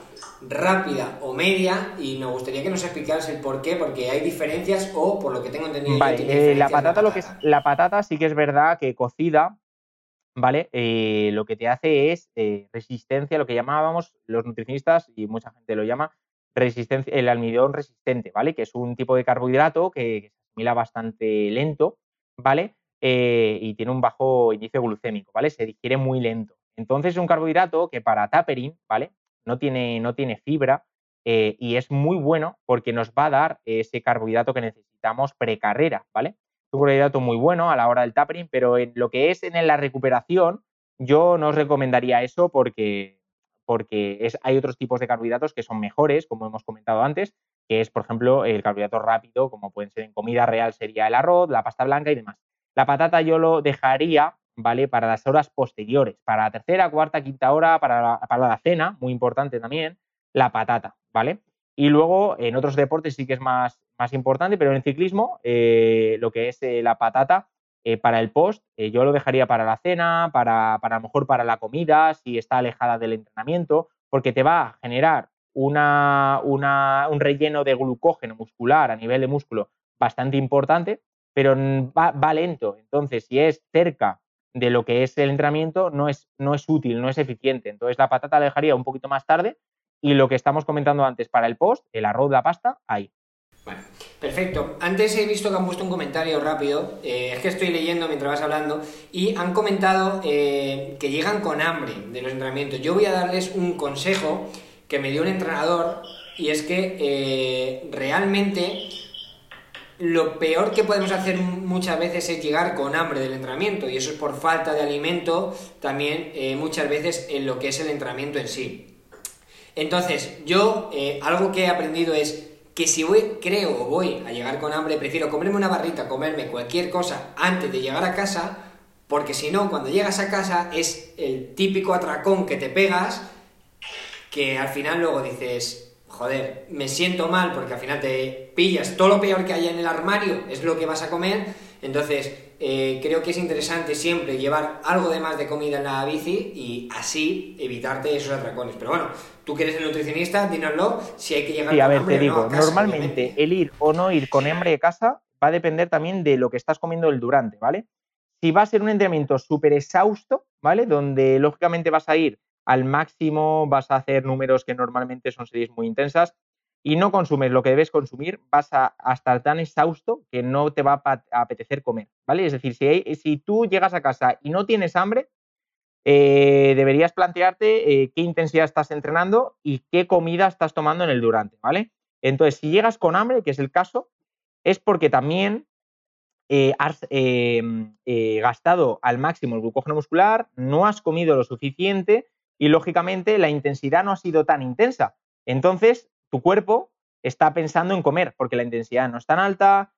rápida o media y nos gustaría que nos explicaras el por qué, porque hay diferencias o por lo que tengo entendido. Vale, eh, la, patata, lo que es, la patata sí que es verdad que cocida, ¿vale? Eh, lo que te hace es resistencia, lo que llamábamos los nutricionistas y mucha gente lo llama resistencia, el almidón resistente, ¿vale? Que es un tipo de carbohidrato que asimila bastante lento, ¿vale? Eh, y tiene un bajo índice glucémico, ¿vale? Se digiere muy lento. Entonces es un carbohidrato que para tapering, ¿vale? No tiene, no tiene fibra eh, y es muy bueno porque nos va a dar ese carbohidrato que necesitamos precarrera, ¿vale? Es un carbohidrato muy bueno a la hora del tapering, pero en lo que es en la recuperación, yo no os recomendaría eso porque, porque es, hay otros tipos de carbohidratos que son mejores, como hemos comentado antes, que es, por ejemplo, el carbohidrato rápido, como pueden ser en comida real, sería el arroz, la pasta blanca y demás. La patata yo lo dejaría, ¿vale? Para las horas posteriores, para la tercera, cuarta, quinta hora, para la, para la cena, muy importante también, la patata, ¿vale? Y luego en otros deportes sí que es más, más importante, pero en el ciclismo, eh, lo que es eh, la patata eh, para el post, yo lo dejaría para la cena, para, para mejor para la comida, si está alejada del entrenamiento, porque te va a generar una, un relleno de glucógeno muscular a nivel de músculo bastante importante, pero va, lento. Entonces, si es cerca de lo que es el entrenamiento, no es, no es útil, no es eficiente. Entonces, la patata la dejaría un poquito más tarde y lo que estamos comentando antes para el post, el arroz, la pasta, ahí. Bueno, perfecto. Antes he visto que han puesto un comentario rápido, eh, es que estoy leyendo mientras vas hablando, y han comentado eh, que llegan con hambre de los entrenamientos. Yo voy a darles un consejo que me dio un entrenador y es que eh, realmente lo peor que podemos hacer muchas veces es llegar con hambre del entrenamiento y eso es por falta de alimento también eh, muchas veces en lo que es el entrenamiento en sí. Entonces, yo eh, algo que he aprendido es que si voy, creo o voy a llegar con hambre, prefiero comerme una barrita, comerme cualquier cosa antes de llegar a casa, porque si no, cuando llegas a casa es el típico atracón que te pegas que al final luego dices, joder, me siento mal porque al final te pillas todo lo peor que hay en el armario, es lo que vas a comer. Entonces, eh, creo que es interesante siempre llevar algo de más de comida en la bici y así evitarte esos atracones. Pero bueno, tú que eres el nutricionista, dínoslo si hay que llegar sí, a ver, te digo, normalmente el ir o no ir con hambre de casa va a depender también de lo que estás comiendo el durante, ¿vale? Si va a ser un entrenamiento súper exhausto, ¿vale? Donde lógicamente vas a ir al máximo, vas a hacer números que normalmente son series muy intensas y no consumes lo que debes consumir, vas a, estar tan exhausto que no te va a apetecer comer, ¿vale? Es decir, si, tú llegas a casa y no tienes hambre, eh, deberías plantearte eh, qué intensidad estás entrenando y qué comida estás tomando en el durante, ¿vale? Entonces, si llegas con hambre, que es el caso, es porque también eh, has em, gastado al máximo el glucógeno muscular, no has comido lo suficiente y, lógicamente, la intensidad no ha sido tan intensa. Entonces, tu cuerpo está pensando en comer porque la intensidad no es tan alta,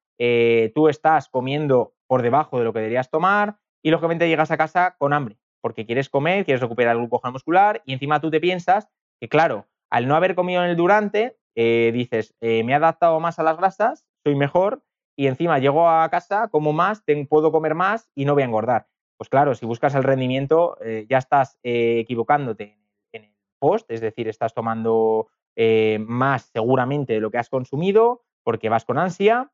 tú estás comiendo por debajo de lo que deberías tomar y, lógicamente, llegas a casa con hambre porque quieres comer, quieres recuperar el glucógeno muscular y encima tú te piensas que, claro, al no haber comido en el durante, eh, dices, eh, me he adaptado más a las grasas, soy mejor y encima llego a casa, como más, puedo comer más y no voy a engordar. Pues claro, si buscas el rendimiento, eh, ya estás equivocándote en el post, es decir, estás tomando más seguramente de lo que has consumido porque vas con ansia.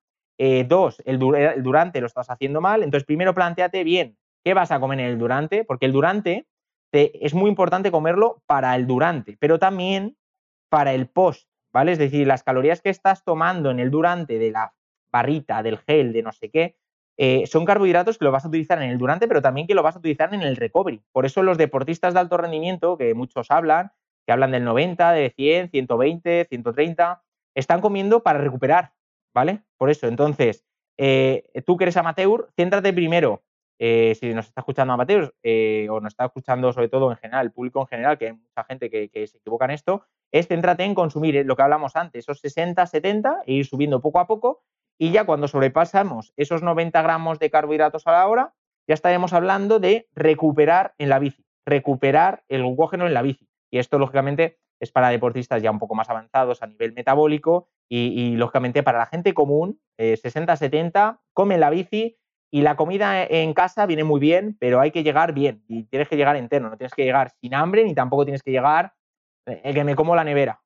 dos, el, el durante lo estás haciendo mal. Entonces, primero planteate bien qué vas a comer en el durante, porque el durante es muy importante comerlo para el durante, pero también para el post, ¿vale? Es decir, las calorías que estás tomando en el durante de la barrita, del gel, de no sé qué, eh, son carbohidratos que lo vas a utilizar en el durante, pero también que lo vas a utilizar en el recovery. Por eso los deportistas de alto rendimiento, que muchos hablan, que hablan del 90, de 100, 120, 130, están comiendo para recuperar, ¿vale? Por eso, entonces, eh, tú que eres amateur, céntrate primero eh, si nos está escuchando amateurs eh, o nos está escuchando sobre todo en general, el público en general, que hay mucha gente que, se equivoca en esto, es céntrate en consumir lo que hablamos antes, esos 60, 70 e ir subiendo poco a poco y ya cuando sobrepasamos esos 90 gramos de carbohidratos a la hora, ya estaremos hablando de recuperar en la bici, recuperar el glucógeno en la bici. Y esto, lógicamente, es para deportistas ya un poco más avanzados a nivel metabólico y, lógicamente, para la gente común, 60, 70, come la bici, y la comida en casa viene muy bien, pero hay que llegar bien y tienes que llegar entero, no tienes que llegar sin hambre ni tampoco tienes que llegar el eh, que me como la nevera.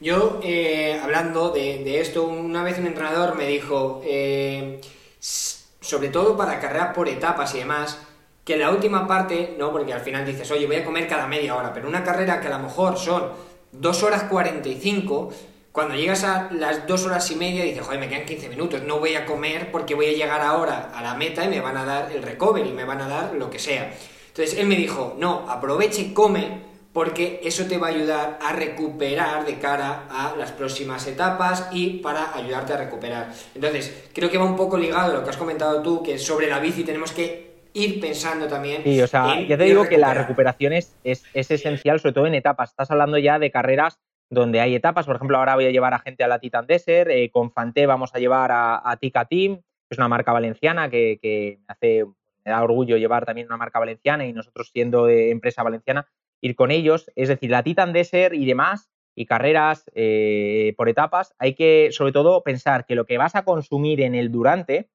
Yo, eh, hablando de, esto, una vez un entrenador me dijo, eh, sobre todo para carreras por etapas y demás, que la última parte, no, porque al final dices, oye, voy a comer cada media hora, pero una carrera que a lo mejor son 2 horas 45, cuando llegas a las dos horas y media dices, joder, me quedan 15 minutos, no voy a comer porque voy a llegar ahora a la meta y me van a dar el recovery, me van a dar lo que sea. Entonces él me dijo, no, aproveche y come porque eso te va a ayudar a recuperar de cara a las próximas etapas y para ayudarte a recuperar. Entonces, creo que va un poco ligado a lo que has comentado tú, que sobre la bici tenemos que ir pensando también. Sí, o sea, ya te digo que la recuperación es, es, esencial, sobre todo en etapas. Estás hablando ya de carreras donde hay etapas. Por ejemplo, ahora voy a llevar a gente a la Titan Desert, eh, con Fanté vamos a llevar a, Tika Team, que es una marca valenciana que, me hace me da orgullo llevar también una marca valenciana y nosotros siendo de empresa valenciana, ir con ellos. Es decir, la Titan Desert y demás, y carreras eh, por etapas, hay que sobre todo pensar que lo que vas a consumir en el durante,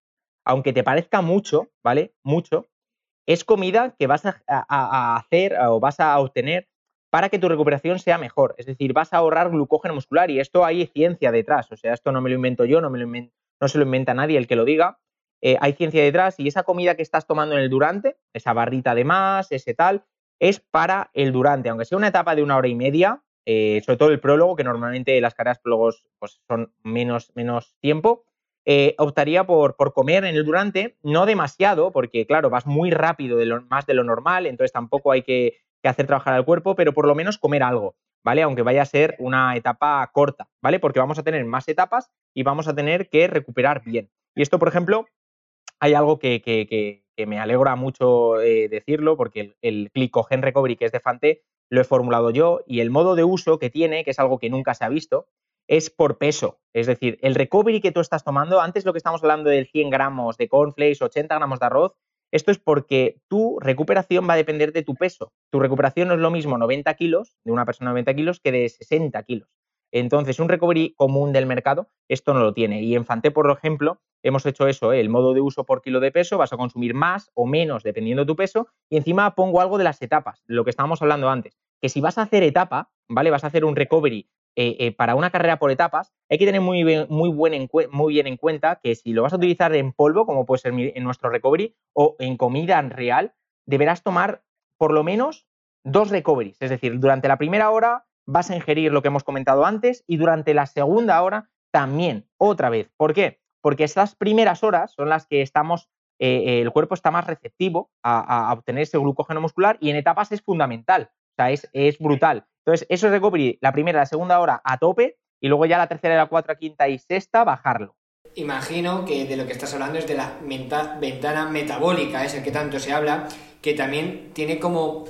aunque te parezca mucho, ¿vale? Mucho, es comida que vas a hacer o vas a obtener para que tu recuperación sea mejor. Es decir, vas a ahorrar glucógeno muscular y esto hay ciencia detrás. O sea, esto no me lo invento yo, no, me lo no se lo inventa nadie el que lo diga. Eh, hay ciencia detrás y esa comida que estás tomando en el durante, esa barrita de más, ese tal, es para el durante. Aunque sea una etapa de una hora y media, eh, sobre todo el prólogo, que normalmente las carreras prólogos pues, son menos, menos tiempo, eh, optaría por, por, comer en el durante, no demasiado, porque claro, vas muy rápido, de lo, más de lo normal, entonces tampoco hay que que hacer trabajar al cuerpo, pero por lo menos comer algo, ¿vale? Aunque vaya a ser una etapa corta, ¿vale? Porque vamos a tener más etapas y vamos a tener que recuperar bien. Y esto, por ejemplo, hay algo que, me alegra mucho eh, decirlo, porque el, el Glycogen Recovery, que es de Fante, lo he formulado yo y el modo de uso que tiene, que es algo que nunca se ha visto, es por peso. Es decir, el recovery que tú estás tomando, antes lo que estamos hablando del 100 gramos de cornflakes, 80 gramos de arroz, esto es porque tu recuperación va a depender de tu peso. Tu recuperación no es lo mismo 90 kilos, de una persona de 90 kilos, que de 60 kilos. Entonces, un recovery común del mercado, esto no lo tiene. Y en Fante, por ejemplo, hemos hecho eso, ¿eh? el modo de uso por kilo de peso, vas a consumir más o menos dependiendo de tu peso. Y encima pongo algo de las etapas, lo que estábamos hablando antes. Que si vas a hacer etapa, ¿vale? Vas a hacer un recovery eh, eh, para una carrera por etapas, hay que tener muy bien, buen muy bien en cuenta que si lo vas a utilizar en polvo, como puede ser en nuestro recovery, o en comida real, deberás tomar por lo menos dos recoveries. Es decir, durante la primera hora vas a ingerir lo que hemos comentado antes y durante la segunda hora también, otra vez. ¿Por qué? Porque estas primeras horas son las que estamos eh, el cuerpo está más receptivo a, obtener ese glucógeno muscular y en etapas es fundamental, o sea, es, es brutal. Entonces, eso es recovery, la primera, la segunda hora a tope y luego ya la tercera, la cuarta, quinta y sexta bajarlo. Imagino que de lo que estás hablando es de la ventana metabólica, es el que tanto se habla, que también tiene como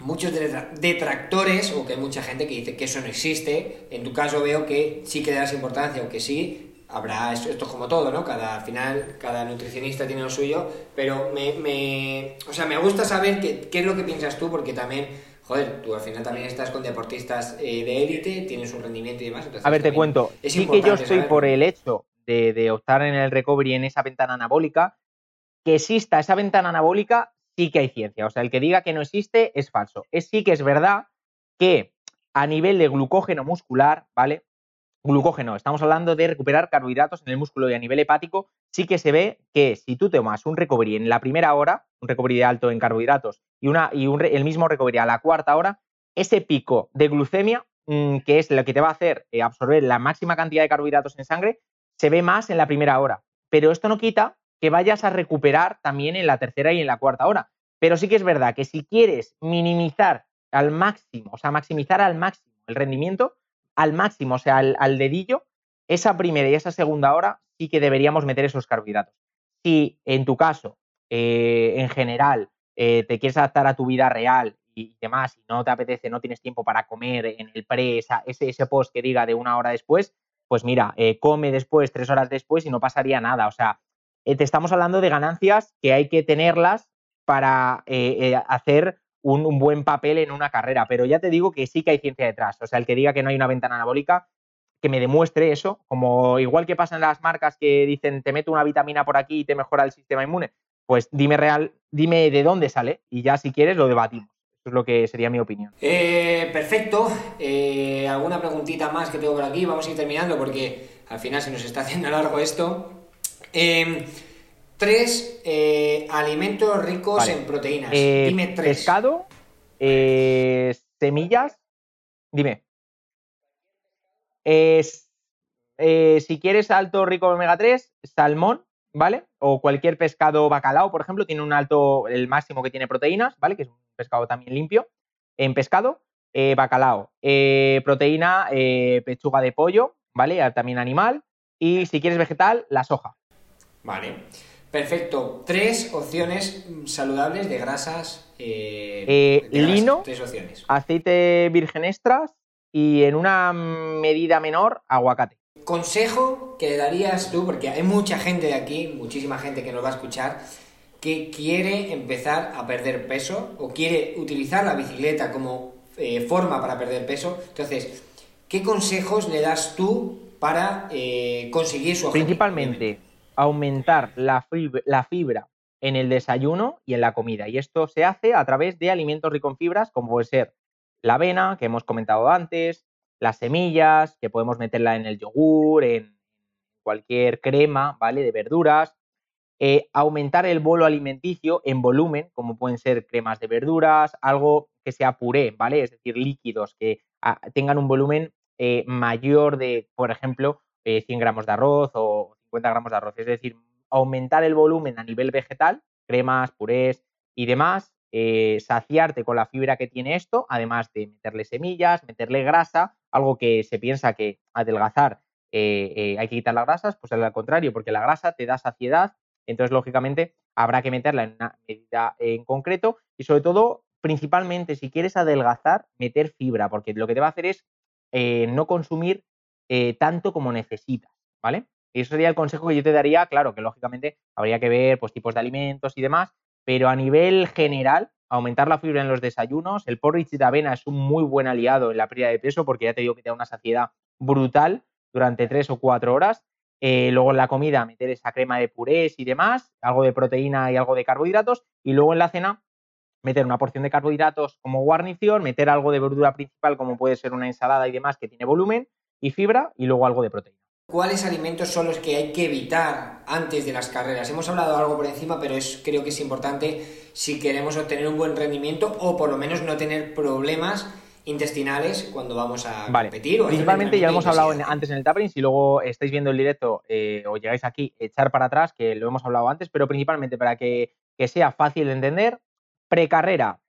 muchos detractores o que hay mucha gente que dice que eso no existe. En tu caso veo que sí que le das importancia o que sí. Habrá esto, es como todo, ¿no? Cada al final cada nutricionista tiene lo suyo, pero me, me o sea, me gusta saber qué, qué es lo que piensas tú porque también joder, tú al final también estás con deportistas eh, de élite, tienes un rendimiento y demás. a ver, te cuento. Sí que yo estoy por el hecho de, de, optar en el recovery en esa ventana anabólica. Que exista esa ventana anabólica, sí que hay ciencia. O sea, el que diga que no existe es falso. Es sí que es verdad que a nivel de glucógeno muscular, ¿vale? Glucógeno, estamos hablando de recuperar carbohidratos en el músculo y a nivel hepático, sí que se ve que si tú tomas un recovery en la primera hora, un recovery alto en carbohidratos y, una, y el mismo recovery a la cuarta hora, ese pico de glucemia, mm, que es lo que te va a hacer eh, absorber la máxima cantidad de carbohidratos en sangre, se ve más en la primera hora. Pero esto no quita que vayas a recuperar también en la tercera y en la cuarta hora. Pero sí que es verdad que si quieres minimizar al máximo, o sea, maximizar al máximo el rendimiento, al máximo, o sea, al dedillo, esa primera y esa segunda hora sí que deberíamos meter esos carbohidratos. Si en tu caso, eh, en general, eh, te quieres adaptar a tu vida real y demás, y no te apetece, no tienes tiempo para comer en el pre, ese, ese post que diga de una hora después, pues mira, eh, come después, tres horas después y no pasaría nada. O sea, te estamos hablando de ganancias que hay que tenerlas para hacer un, buen papel en una carrera. Pero ya te digo que sí que hay ciencia detrás. O sea, el que diga que no hay una ventana anabólica, que me demuestre eso, como igual que pasa en las marcas que dicen te meto una vitamina por aquí y te mejora el sistema inmune, pues dime real, dime de dónde sale y ya si quieres lo debatimos. Eso es lo que sería mi opinión. Eh, perfecto. Eh, ¿Alguna preguntita más que tengo por aquí? Vamos a ir terminando porque al final se nos está haciendo largo esto. Em, tres eh, alimentos ricos en proteínas. dime tres. Pescado, semillas. Dime. Es, eh, si quieres alto rico en omega 3, salmón, ¿vale? O cualquier pescado bacalao, por ejemplo, tiene un alto, el máximo que tiene proteínas, ¿vale? Que es un pescado también limpio. En pescado, eh, bacalao. Eh, proteína, pechuga de pollo, ¿vale? También animal. Y si quieres vegetal, la soja. Vale. Perfecto. Tres opciones saludables de grasas. lino, tres opciones. aceite virgen extras y en una medida menor aguacate. Consejo que le darías tú, porque hay mucha gente de aquí, muchísima gente que nos va a escuchar, que quiere empezar a perder peso o quiere utilizar la bicicleta como eh, forma para perder peso. Entonces, ¿qué consejos le das tú para eh, conseguir su objetivo? Principalmente, aumentar la fibra, en el desayuno y en la comida. Y esto se hace a través de alimentos ricos en fibras, como puede ser la avena, que hemos comentado antes, las semillas, que podemos meterla en el yogur, en cualquier crema, ¿vale? De verduras. Eh, aumentar el bolo alimenticio en volumen, como pueden ser cremas de verduras, algo que sea puré, ¿vale? Es decir, líquidos que ah, tengan un volumen eh, mayor de, por ejemplo, 100 eh, gramos de arroz o 50 gramos de arroz. Es decir, aumentar el volumen a nivel vegetal, cremas, purés y demás, eh, saciarte con la fibra que tiene esto, además de meterle semillas, meterle grasa, algo que se piensa que adelgazar eh, eh, hay que quitar las grasas, pues al contrario, porque la grasa te da saciedad, entonces lógicamente habrá que meterla en una medida en concreto y sobre todo, principalmente si quieres adelgazar, meter fibra, porque lo que te va a hacer es no consumir tanto como necesitas, ¿vale? Eso sería el consejo que yo te daría, claro, que lógicamente habría que ver pues tipos de alimentos y demás, pero a nivel general, aumentar la fibra en los desayunos, el porridge de avena es un muy buen aliado en la pérdida de peso porque ya te digo que te da una saciedad brutal durante tres o cuatro horas. Eh, luego en la comida meter esa crema de purés y demás, algo de proteína y algo de carbohidratos, y luego en la cena meter una porción de carbohidratos como guarnición, meter algo de verdura principal como puede ser una ensalada y demás que tiene volumen y fibra, y luego algo de proteína. ¿Cuáles alimentos son los que hay que evitar antes de las carreras? Hemos hablado algo por encima, pero es, creo que es importante si queremos obtener un buen rendimiento o por lo menos no tener problemas intestinales cuando vamos a competir. Principalmente ya hemos hablado antes en el tapering, si luego estáis viendo el directo eh, o llegáis aquí, echar para atrás, que lo hemos hablado antes, pero principalmente para que, sea fácil de entender, precarrera,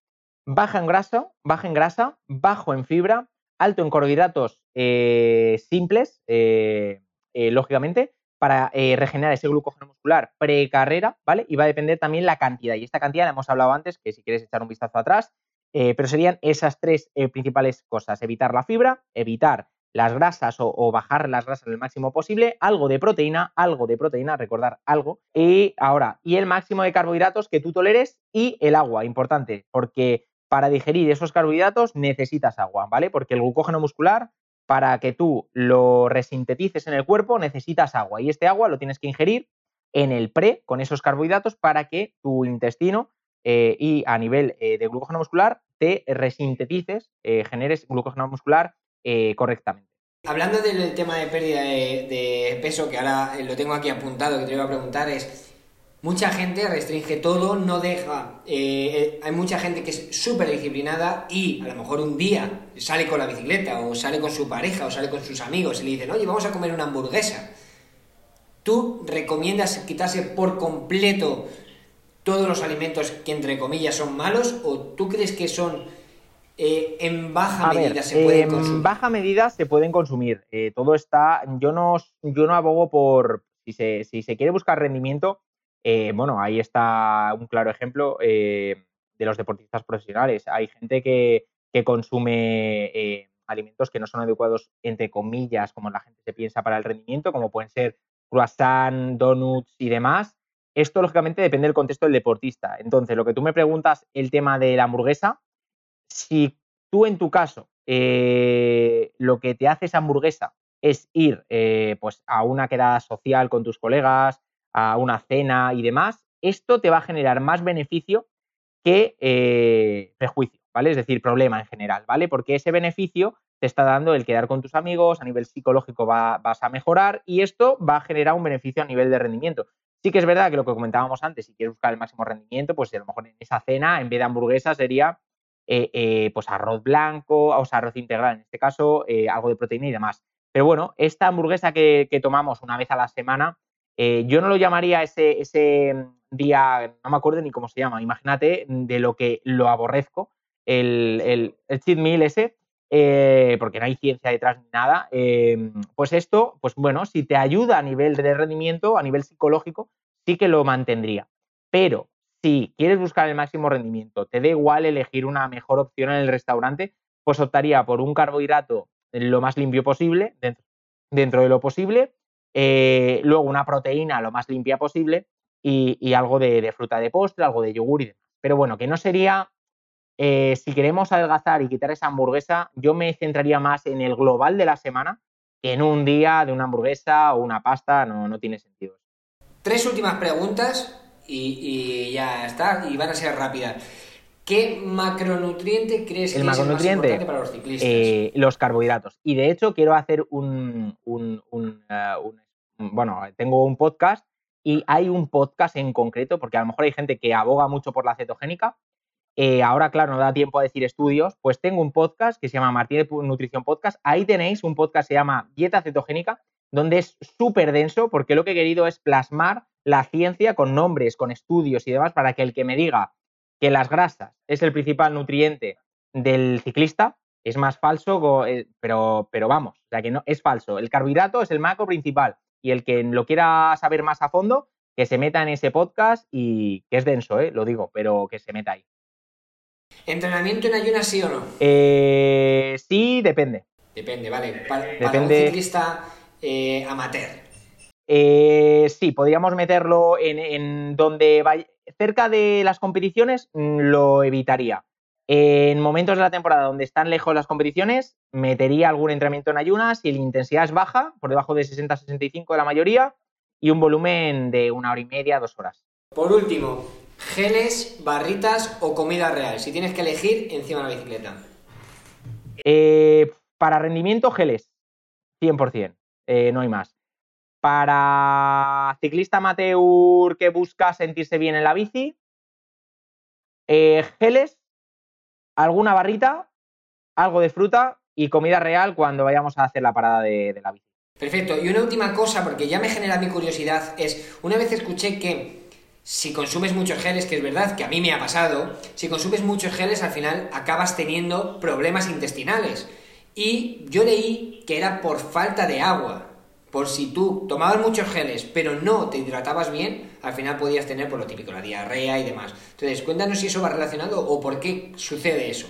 baja en grasa, baja en grasa, bajo en fibra, alto en carbohidratos eh, simples, eh, lógicamente, para regenerar ese glucógeno muscular precarrera, ¿vale? Y va a depender también la cantidad. Y esta cantidad la hemos hablado antes, que si quieres echar un vistazo atrás, eh, pero serían esas tres eh, principales cosas, evitar la fibra, evitar las grasas o, bajar las grasas el máximo posible, algo de proteína, algo de proteína, recordar algo, y ahora, y el máximo de carbohidratos que tú toleres y el agua, importante, porque para digerir esos carbohidratos necesitas agua, ¿vale? Porque el glucógeno muscular, para que tú lo resintetices en el cuerpo, necesitas agua, y este agua lo tienes que ingerir en el pre con esos carbohidratos para que tu intestino eh, y a nivel eh, de glucógeno muscular te resintetices, eh, generes glucógeno muscular correctamente. Hablando del tema de pérdida de, peso, que ahora lo tengo aquí apuntado, que te iba a preguntar, es, mucha gente restringe todo, no deja, hay mucha gente que es súper disciplinada y a lo mejor un día sale con la bicicleta o sale con su pareja o sale con sus amigos y le dicen, oye, vamos a comer una hamburguesa. ¿Tú recomiendas quitarse por completo todos los alimentos que entre comillas son malos o tú crees que son eh, en baja medida se pueden consumir? En baja medida se pueden consumir. Eh, todo está, yo no, yo no abogo por, si se, si se quiere buscar rendimiento, eh, bueno, ahí está un claro ejemplo de los deportistas profesionales. Hay gente que, consume alimentos que no son adecuados, entre comillas, como la gente se piensa para el rendimiento, como pueden ser croissant, donuts y demás, esto, lógicamente, depende del contexto del deportista. Entonces, lo que tú me preguntas, el tema de la hamburguesa, si tú en tu caso eh, lo que te hace esa hamburguesa es ir eh, pues a una quedada social con tus colegas, una cena y demás, esto te va a generar más beneficio que eh, prejuicio, ¿vale? Es decir, problema en general, ¿vale? Porque ese beneficio te está dando el quedar con tus amigos, a nivel psicológico vas a mejorar y esto va a generar un beneficio a nivel de rendimiento. Sí que es verdad que lo que comentábamos antes, si quieres buscar el máximo rendimiento, pues a lo mejor en esa cena, en vez de hamburguesa, sería eh, eh, pues arroz blanco, o sea, arroz integral en este caso, algo de proteína y demás. Pero bueno, esta hamburguesa que, tomamos una vez a la semana, yo no lo llamaría ese, ese día, no me acuerdo ni cómo se llama, imagínate de lo que lo aborrezco, el, el, el cheat meal ese, eh, porque no hay ciencia detrás ni nada, em, pues esto, pues bueno, si te ayuda a nivel de rendimiento, a nivel psicológico, sí que lo mantendría. Pero si quieres buscar el máximo rendimiento, te da igual elegir una mejor opción en el restaurante, pues optaría por un carbohidrato lo más limpio posible, dentro, de lo posible, eh, luego una proteína lo más limpia posible y, algo de, fruta de postre, algo de yogur y demás. Pero bueno, que no sería eh, si queremos adelgazar y quitar esa hamburguesa, yo me centraría más en el global de la semana que en un día de una hamburguesa o una pasta, no, no tiene sentido. Tres últimas preguntas y, ya está, y van a ser rápidas. ¿Qué macronutriente crees que es el más importante para los ciclistas? Eh, los carbohidratos. Y de hecho quiero hacer un, un, un, Bueno, tengo un podcast y hay un podcast en concreto, porque a lo mejor hay gente que aboga mucho por la cetogénica, eh, ahora, claro, no da tiempo a decir estudios, pues tengo un podcast que se llama Martínez Nutrición Podcast. Ahí tenéis un podcast que se llama Dieta Cetogénica, donde es súper denso, porque lo que he querido es plasmar la ciencia con nombres, con estudios y demás, para que el que me diga que las grasas es el principal nutriente del ciclista, es más falso, eh, pero, pero vamos, o sea que no, es falso. El carbohidrato es el macro principal y el que lo quiera saber más a fondo, que se meta en ese podcast y que es denso, ¿eh? lo digo, pero que se meta ahí. ¿Entrenamiento en ayunas sí o no? Eh, sí, depende. Depende, vale. Para, un ciclista eh, amateur. Eh, sí, podríamos meterlo en, donde vaya. Cerca de las competiciones mm, lo evitaría. En momentos de la temporada donde están lejos las competiciones, metería algún entrenamiento en ayunas y la intensidad es baja, por debajo de 60-65 de la mayoría, y un volumen de una hora y media, dos horas. Por último, geles, barritas o comida real, si tienes que elegir encima de la bicicleta. Eh, para rendimiento, geles, 100%, eh, no hay más. Para ciclista amateur que busca sentirse bien en la bici, eh, geles, alguna barrita, algo de fruta y comida real cuando vayamos a hacer la parada de, de la bici. Perfecto. Y una última cosa, porque ya me genera mi curiosidad, es, una vez escuché que si consumes muchos geles, que es verdad que a mí me ha pasado, si consumes muchos geles al final acabas teniendo problemas intestinales. Y yo leí que era por falta de agua. Por si tú tomabas muchos geles, pero no te hidratabas bien, al final podías tener por lo típico, la diarrea y demás. Entonces, cuéntanos si eso va relacionado o por qué sucede eso.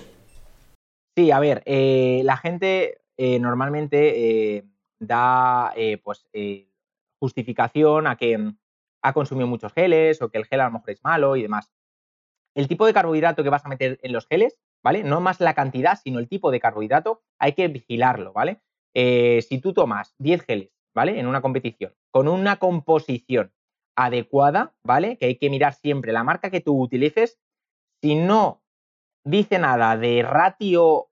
Sí, a ver, eh, la gente eh, normalmente eh, da pues justificación a que ha consumido muchos geles o que el gel a lo mejor es malo y demás. El tipo de carbohidrato que vas a meter en los geles, ¿vale? No más la cantidad, sino el tipo de carbohidrato, hay que vigilarlo, ¿vale? si tú tomas 10 geles ¿vale? En una competición, con una composición adecuada, ¿vale? Que hay que mirar siempre la marca que tú utilices. Si no dice nada de ratio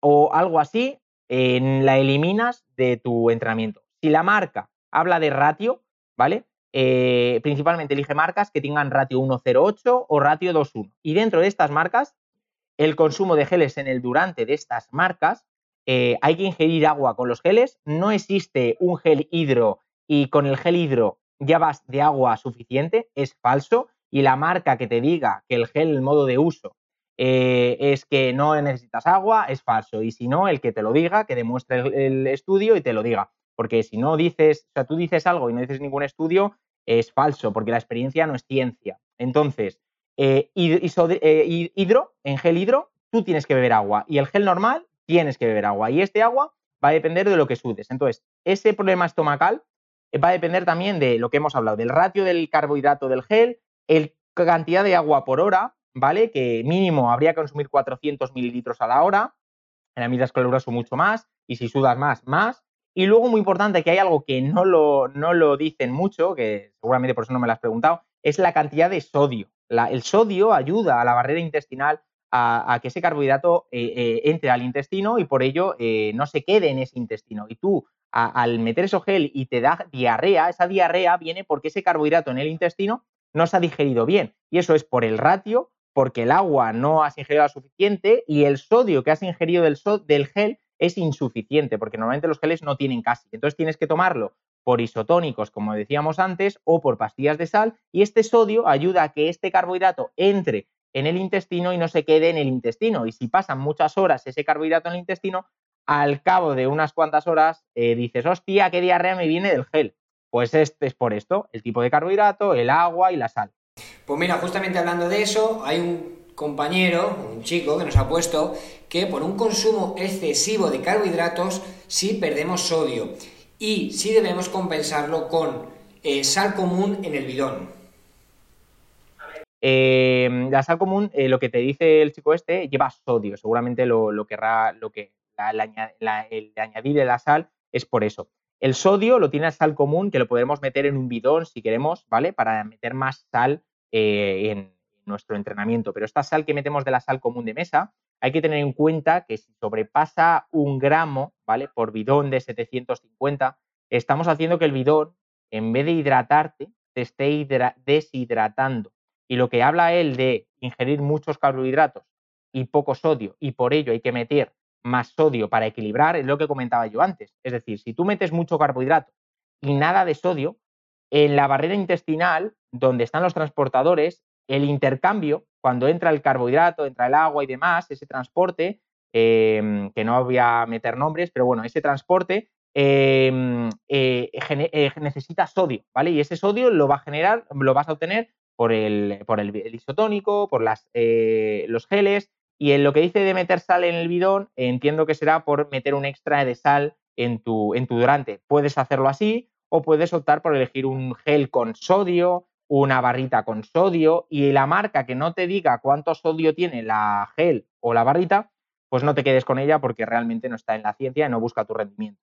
o algo así, la eliminas de tu entrenamiento. Si la marca habla de ratio, ¿vale? Eh, principalmente elige marcas que tengan ratio 1.08 o ratio 2.1. Y dentro de estas marcas, el consumo de geles en el durante de estas marcas eh, hay que ingerir agua con los geles, no existe un gel hidro y con el gel hidro ya vas de agua suficiente, es falso, y la marca que te diga que el gel, el modo de uso, eh, es que no necesitas agua, es falso, y si no, el que te lo diga, que demuestre el, estudio y te lo diga, porque si no dices, o sea, tú dices algo y no dices ningún estudio, es falso, porque la experiencia no es ciencia. Entonces, eh, hidro, en gel hidro, tú tienes que beber agua, y el gel normal tienes que beber agua. Y este agua va a depender de lo que sudes. Entonces, ese problema estomacal eh, va a depender también de lo que hemos hablado, del ratio del carbohidrato del gel, el cantidad de agua por hora, ¿vale? Que mínimo habría que consumir 400 mililitros a la hora. En amidas caluroso mucho más. Y si sudas más, más. Y luego, muy importante, que hay algo que no lo, no lo dicen mucho, que seguramente por eso no me lo has preguntado, es la cantidad de sodio. el sodio ayuda a la barrera intestinal a, que ese carbohidrato eh, eh, entre al intestino y por ello eh, no se quede en ese intestino. Y tú, al meter eso gel y te da diarrea, esa diarrea viene porque ese carbohidrato en el intestino no se ha digerido bien. Y eso es por el ratio, porque el agua no has ingerido suficiente y el sodio que has ingerido del, del gel es insuficiente, porque normalmente los geles no tienen casi. Entonces tienes que tomarlo por isotónicos, como decíamos antes, o por pastillas de sal, y este sodio ayuda a que este carbohidrato entre en el intestino y no se quede en el intestino. Y si pasan muchas horas ese carbohidrato en el intestino, al cabo de unas cuantas horas eh, dices, hostia, qué diarrea me viene del gel. Pues este es por esto, el tipo de carbohidrato, el agua y la sal. Pues mira, justamente hablando de eso, hay un compañero, un chico que nos ha puesto que por un consumo excesivo de carbohidratos sí perdemos sodio y sí debemos compensarlo con eh, sal común en el bidón. Em, la sal común, eh, lo que te dice el chico este, lleva sodio. Seguramente lo, querrá, lo que el de añadir la sal es por eso. El sodio lo tiene la sal común, que lo podemos meter en un bidón si queremos, ¿vale? Para meter más sal eh, en nuestro entrenamiento. Pero esta sal que metemos de la sal común de mesa, hay que tener en cuenta que si sobrepasa un gramo, ¿vale? Por bidón de 750, estamos haciendo que el bidón, en vez de hidratarte, te esté deshidratando. Y lo que habla él de ingerir muchos carbohidratos y poco sodio y por ello hay que meter más sodio para equilibrar es lo que comentaba yo antes. Es decir, si tú metes mucho carbohidrato y nada de sodio, en la barrera intestinal, donde están los transportadores, el intercambio, cuando entra el carbohidrato, entra el agua y demás, ese transporte, em, que no voy a meter nombres, pero bueno, ese transporte em, eh, eh, necesita sodio, ¿vale? Y ese sodio lo va a generar, lo vas a obtener por el, por el, isotónico, por las, eh, los geles. Y en lo que dice de meter sal en el bidón, entiendo que será por meter un extra de sal en tu, en tu durante. Puedes hacerlo así o puedes optar por elegir un gel con sodio, una barrita con sodio y la marca que no te diga cuánto sodio tiene la gel o la barrita, pues no te quedes con ella porque realmente no está en la ciencia y no busca tu rendimiento.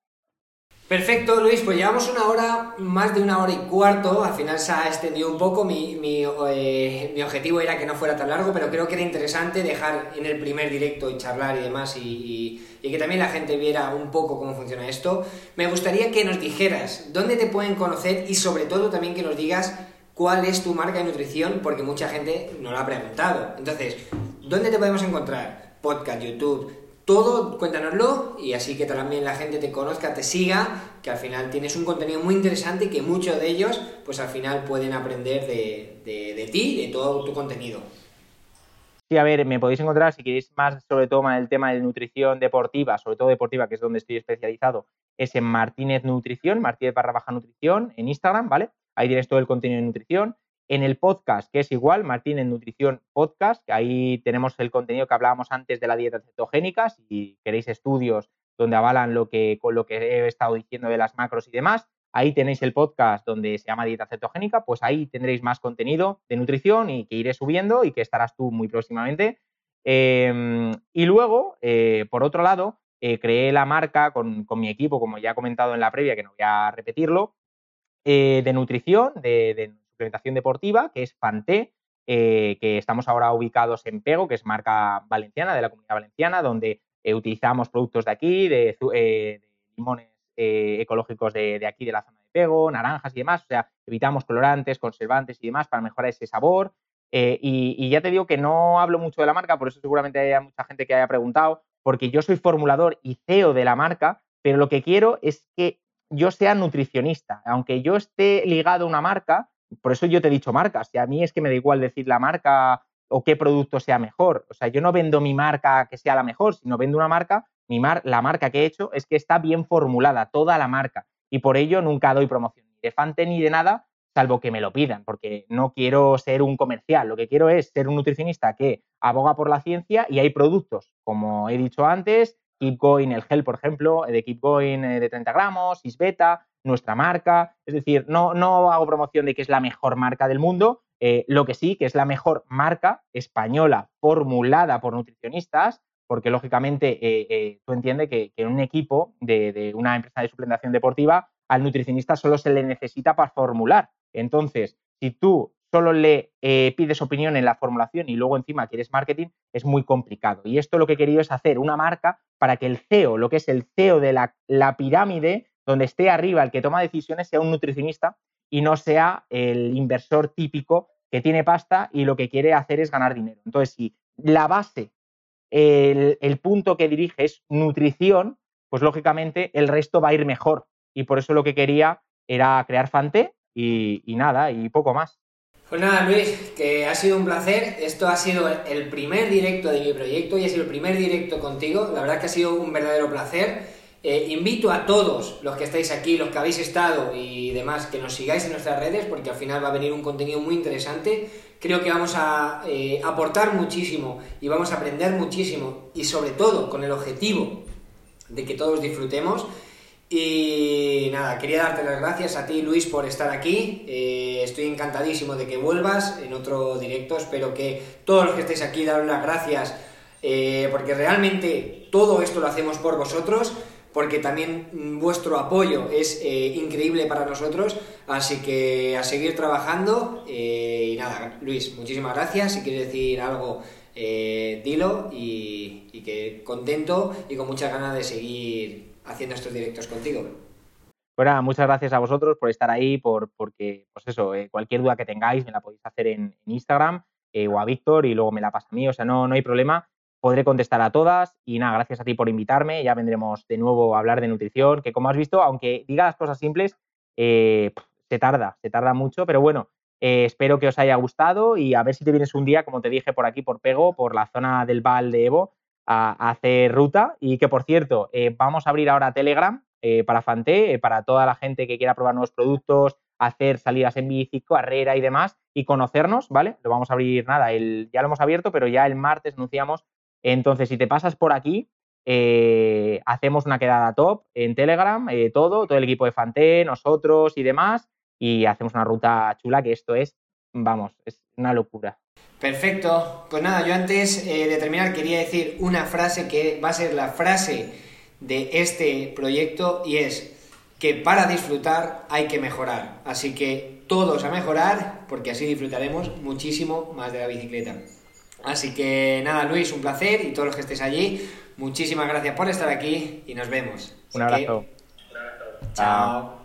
Perfecto, Luis, pues llevamos una hora, más de una hora y cuarto, al final se ha extendido un poco, mi, mi, eh, objetivo era que no fuera tan largo, pero creo que era interesante dejar en el primer directo y charlar y demás y, que también la gente viera un poco cómo funciona esto. Me gustaría que nos dijeras dónde te pueden conocer y sobre todo también que nos digas cuál es tu marca de nutrición, porque mucha gente no lo ha preguntado. Entonces, ¿dónde te podemos encontrar? Podcast, YouTube, todo, cuéntanoslo y así que también la gente te conozca, te siga, que al final tienes un contenido muy interesante y que muchos de ellos pues al final pueden aprender de, de, ti, de todo tu contenido. Sí, a ver, me podéis encontrar si queréis más sobre todo el tema de nutrición deportiva, sobre todo deportiva, que es donde estoy especializado, es en Martínez Nutrición, Martínez barra baja nutrición, en Instagram, ¿vale? Ahí tienes todo el contenido de nutrición en el podcast, que es igual, Martín en Nutrición Podcast, que ahí tenemos el contenido que hablábamos antes de la dieta cetogénica, si queréis estudios donde avalan lo que, con lo que he estado diciendo de las macros y demás, ahí tenéis el podcast donde se llama dieta cetogénica, pues ahí tendréis más contenido de nutrición y que iré subiendo y que estarás tú muy próximamente. Em, y luego, eh, por otro lado, eh, creé la marca con, mi equipo, como ya he comentado en la previa, que no voy a repetirlo, eh, de nutrición, de, de implementación deportiva, que es Fanté, eh, que estamos ahora ubicados en Pego, que es marca valenciana, de la comunidad valenciana, donde eh, utilizamos productos de aquí, de, eh, limones ecológicos de, aquí, de la zona de Pego, naranjas y demás, o sea, evitamos colorantes, conservantes y demás para mejorar ese sabor. Y, ya te digo que no hablo mucho de la marca, por eso seguramente haya mucha gente que haya preguntado, porque yo soy formulador y CEO de la marca, pero lo que quiero es que yo sea nutricionista. Aunque yo esté ligado a una marca, por eso yo te he dicho marcas. Y a mí es que me da igual decir la marca o qué producto sea mejor. O sea, yo no vendo mi marca que sea la mejor, sino vendo una marca, mi mar, la marca que he hecho es que está bien formulada, toda la marca. Y por ello nunca doy promoción ni de Fante ni de nada, salvo que me lo pidan, porque no quiero ser un comercial. Lo que quiero es ser un nutricionista que aboga por la ciencia y hay productos, como he dicho antes, Keep Going, el gel, por ejemplo, de Keep Going eh, de 30 gramos, Isbeta, nuestra marca. Es decir, no, no hago promoción de que es la mejor marca del mundo, eh, lo que sí, que es la mejor marca española formulada por nutricionistas, porque lógicamente eh, tú entiendes que, en un equipo de, una empresa de suplementación deportiva, al nutricionista solo se le necesita para formular. Entonces, si tú solo le pides opinión en la formulación y luego encima quieres marketing, es muy complicado. Y esto lo que he querido es hacer una marca para que el CEO, lo que es el CEO de la, pirámide, donde esté arriba el que toma decisiones, sea un nutricionista y no sea el inversor típico que tiene pasta y lo que quiere hacer es ganar dinero. Entonces, si la base, el, punto que dirige es nutrición, pues lógicamente el resto va a ir mejor. Y por eso lo que quería era crear Fante y nada, y poco más. Pues nada, Luis, que ha sido un placer. Esto ha sido el primer directo de mi proyecto y ha sido el primer directo contigo. La verdad que ha sido un verdadero placer. Eh, invito a todos los que estáis aquí, los que habéis estado y demás, que nos sigáis en nuestras redes porque al final va a venir un contenido muy interesante. Creo que vamos a eh, aportar muchísimo y vamos a aprender muchísimo y sobre todo con el objetivo de que todos disfrutemos. Y nada, quería darte las gracias a ti, Luis, por estar aquí. Eh, estoy encantadísimo de que vuelvas en otro directo. Espero que todos los que estéis aquí daros las gracias, porque realmente todo esto lo hacemos por vosotros, porque también vuestro apoyo es eh, increíble para nosotros. Así que a seguir trabajando. y nada, Luis, muchísimas gracias. Si quieres decir algo, dilo. Y, que contento y con muchas ganas de seguir haciendo estos directos contigo. Bueno, muchas gracias a vosotros por estar ahí, por, porque, pues eso, eh, cualquier duda que tengáis me la podéis hacer en, Instagram eh, o a Víctor y luego me la pasa a mí, o sea, no, no hay problema, podré contestar a todas y nada, gracias a ti por invitarme, ya vendremos de nuevo a hablar de nutrición, que como has visto, aunque diga las cosas simples, eh, se tarda, se tarda mucho, pero bueno, espero que os haya gustado y a ver si te vienes un día, como te dije, por aquí, por Pego, por la zona del Val de Evo, a, hacer ruta y que, por cierto, eh, vamos a abrir ahora Telegram eh, para Fante, eh, para toda la gente que quiera probar nuevos productos, hacer salidas en bici, carrera y demás y conocernos, ¿vale? Lo vamos a abrir, nada, el, ya lo hemos abierto, pero ya el martes anunciamos. Entonces, si te pasas por aquí, hacemos una quedada top en Telegram, todo, todo el equipo de Fante, nosotros y demás, y hacemos una ruta chula que esto es, vamos, es una locura. Perfecto. Pues nada, yo antes eh, de terminar quería decir una frase que va a ser la frase de este proyecto y es que para disfrutar hay que mejorar. Así que todos a mejorar porque así disfrutaremos muchísimo más de la bicicleta. Así que nada, Luis, un placer y todos los que estéis allí, muchísimas gracias por estar aquí y nos vemos. Un abrazo. Chao.